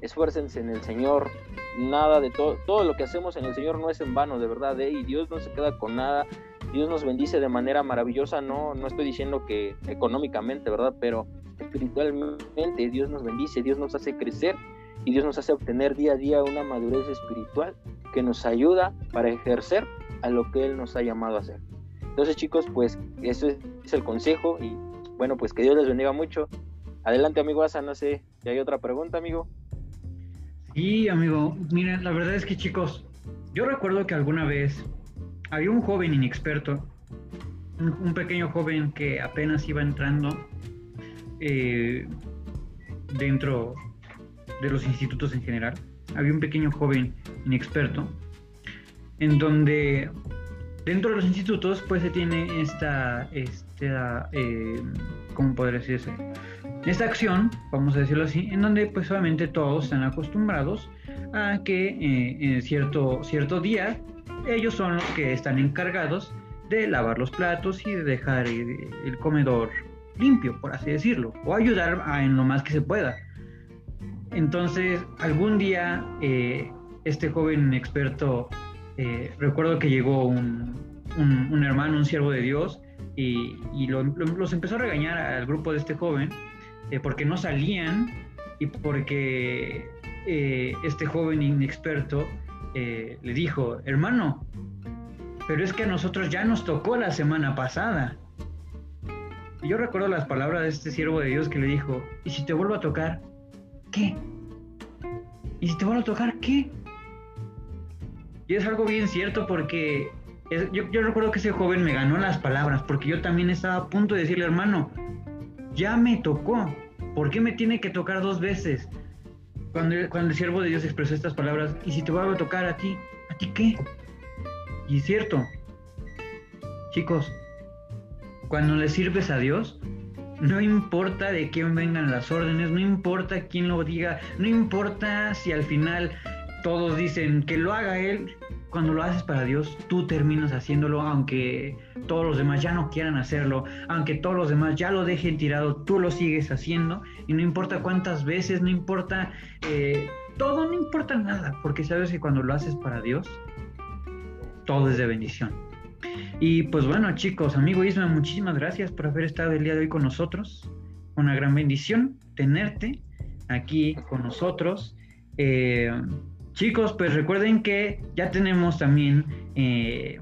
Esfuércense en el Señor. Nada de todo, todo lo que hacemos en el Señor no es en vano, de verdad, ¿eh? y Dios no se queda con nada. Dios nos bendice de manera maravillosa, no, no estoy diciendo que económicamente, ¿verdad? Pero espiritualmente Dios nos bendice, Dios nos hace crecer y Dios nos hace obtener día a día una madurez espiritual que nos ayuda para ejercer a lo que Él nos ha llamado a hacer. Entonces chicos, pues eso es el consejo y bueno, pues que Dios les bendiga mucho. Adelante amigo Asa, no sé si hay otra pregunta amigo. Sí, amigo, miren, la verdad es que chicos, yo recuerdo que alguna vez había un joven inexperto, un, pequeño joven que apenas iba entrando eh, dentro de los institutos en general. Había un pequeño joven inexperto en donde dentro de los institutos pues se tiene esta, esta eh, ¿cómo podría decirse? Esta acción, vamos a decirlo así, en donde pues obviamente todos están acostumbrados a que eh, en cierto, cierto día ellos son los que están encargados de lavar los platos y de dejar el, comedor limpio, por así decirlo, o ayudar en lo más que se pueda. Entonces, algún día eh, este joven experto, eh, recuerdo que llegó un, hermano, un siervo de Dios, y, los empezó a regañar al grupo de este joven eh, porque no salían y porque este joven inexperto eh, le dijo, hermano, pero es que a nosotros ya nos tocó la semana pasada. Y yo recuerdo las palabras de este siervo de Dios que le dijo, ¿y si te vuelvo a tocar? ¿Qué? ¿Y si te vuelvo a tocar? ¿Qué? Y es algo bien cierto porque yo, recuerdo que ese joven me ganó las palabras porque yo también estaba a punto de decirle, hermano, ya me tocó. ¿Por qué me tiene que tocar dos veces? cuando, el siervo de Dios expresó estas palabras, ¿y si te vuelvo a tocar a ti? ¿A ti qué? Y es cierto, chicos, cuando le sirves a Dios, no importa de quién vengan las órdenes, no importa quién lo diga, no importa si al final todos dicen que lo haga Él, cuando lo haces para Dios, tú terminas haciéndolo, aunque todos los demás ya no quieran hacerlo, aunque todos los demás ya lo dejen tirado, tú lo sigues haciendo y no importa cuántas veces, no importa eh, todo, no importa nada, porque sabes que cuando lo haces para Dios, todo es de bendición. Y pues bueno, chicos, amigo Isma, muchísimas gracias por haber estado el día de hoy con nosotros. Una gran bendición tenerte aquí con nosotros. Eh, Chicos, pues recuerden que ya tenemos también eh,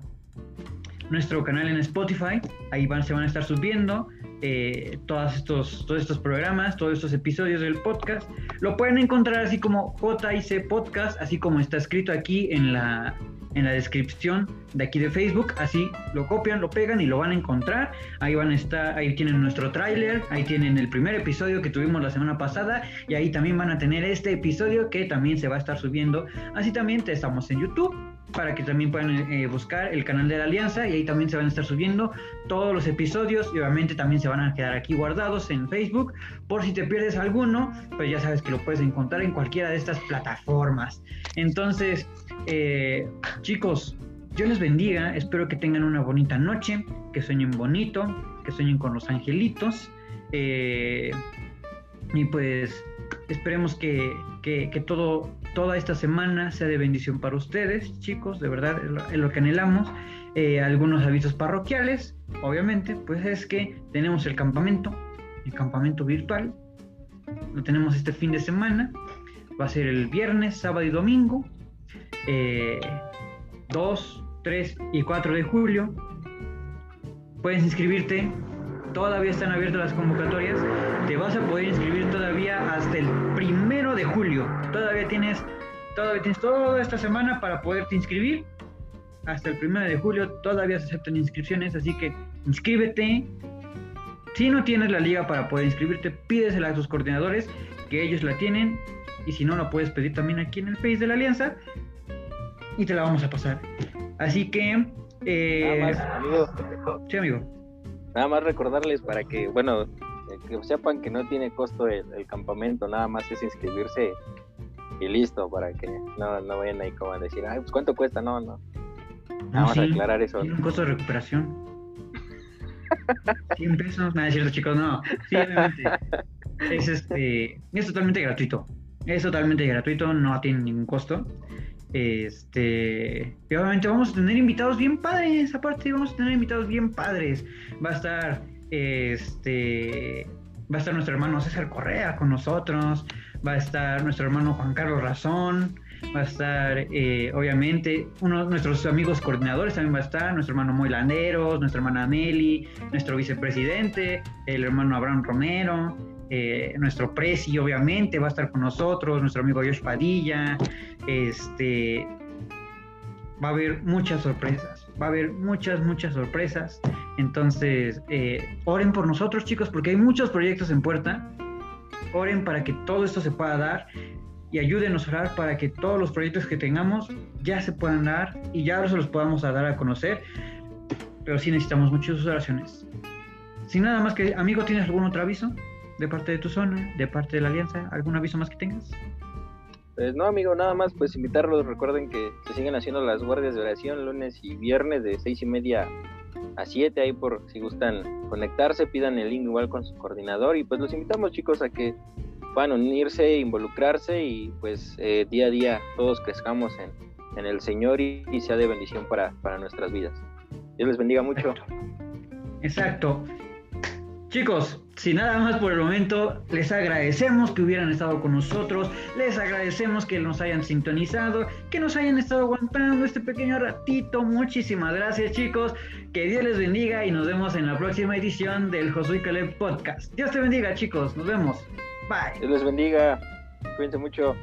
nuestro canal en Spotify. Ahí van, se van a estar subiendo eh, todos, estos, todos estos programas, todos estos episodios del podcast. Lo pueden encontrar así como JIC Podcast, así como está escrito aquí en la, en la descripción de aquí de Facebook. Así lo copian, lo pegan y lo van a encontrar. Ahí van a estar, ahí tienen nuestro tráiler, ahí tienen el primer episodio que tuvimos la semana pasada y ahí también van a tener este episodio que también se va a estar subiendo. Así también estamos en YouTube para que también puedan eh, buscar el canal de la Alianza y ahí también se van a estar subiendo todos los episodios y obviamente también se van a quedar aquí guardados en Facebook por si te pierdes alguno, pues ya sabes que lo puedes encontrar en cualquiera de estas plataformas. Entonces, eh, chicos, yo les bendiga, espero que tengan una bonita noche, que sueñen bonito, que sueñen con los angelitos. Eh, y pues esperemos que, todo, toda esta semana sea de bendición para ustedes, chicos, de verdad es lo, que anhelamos. Eh, algunos avisos parroquiales, obviamente, pues es que tenemos el campamento, el campamento virtual, lo tenemos este fin de semana, va a ser el viernes, sábado y domingo, 2, eh, 3 y 4 de julio. Puedes inscribirte, todavía están abiertas las convocatorias. Te vas a poder inscribir todavía hasta el primero de julio. Todavía tienes, todavía tienes toda esta semana para poderte inscribir. Hasta el primero de julio todavía se aceptan inscripciones, así que inscríbete. Si no tienes la liga para poder inscribirte, pídesela a tus coordinadores, que ellos la tienen. Y si no, la puedes pedir también aquí en el Face de la Alianza y te la vamos a pasar. Así que. Eh. Sí, amigo. Nada más recordarles para que, bueno, eh, que sepan que no tiene costo el, campamento, nada más es inscribirse y listo, para que no, no vayan ahí como a decir, ay, pues cuánto cuesta, no, no. Vamos a aclarar eso. Tiene un costo de recuperación. 100 pesos, nada, es cierto, chicos, no. Sí, obviamente. Es, este, es totalmente gratuito. Es totalmente gratuito, no tiene ningún costo. Este, y obviamente vamos a tener invitados bien padres, aparte vamos a tener invitados bien padres. Va a estar este va a estar nuestro hermano César Correa con nosotros, va a estar nuestro hermano Juan Carlos Razón, va a estar eh, obviamente uno de nuestros amigos coordinadores también va a estar, nuestro hermano Moy Landeros, nuestra hermana Nelly, nuestro vicepresidente, el hermano Abraham Romero, eh, nuestro presi obviamente va a estar con nosotros, nuestro amigo Josh Padilla, este va a haber muchas sorpresas, va a haber muchas, muchas sorpresas. Entonces, eh, oren por nosotros chicos, porque hay muchos proyectos en puerta. Oren para que todo esto se pueda dar y ayúdenos a orar para que todos los proyectos que tengamos ya se puedan dar y ya se los podamos dar a conocer. Pero sí necesitamos muchas oraciones. Sin nada más que, amigo, ¿tienes algún otro aviso de parte de tu zona, de parte de la alianza? ¿Algún aviso más que tengas? Pues no, amigo, nada más, pues invitarlos. Recuerden que se siguen haciendo las guardias de oración lunes y viernes de seis y media a siete. Ahí por si gustan conectarse, pidan el link igual con su coordinador. Y pues los invitamos, chicos, a que puedan unirse, involucrarse y pues eh, día a día todos crezcamos en, en el Señor y, y, sea de bendición para, para nuestras vidas. Dios les bendiga mucho. Exacto. Chicos, sin nada más por el momento, les agradecemos que hubieran estado con nosotros, les agradecemos que nos hayan sintonizado, que nos hayan estado aguantando este pequeño ratito. Muchísimas gracias chicos, que Dios les bendiga y nos vemos en la próxima edición del Josué Caleb Podcast. Dios te bendiga chicos, nos vemos. Bye. Dios les bendiga, cuídense mucho.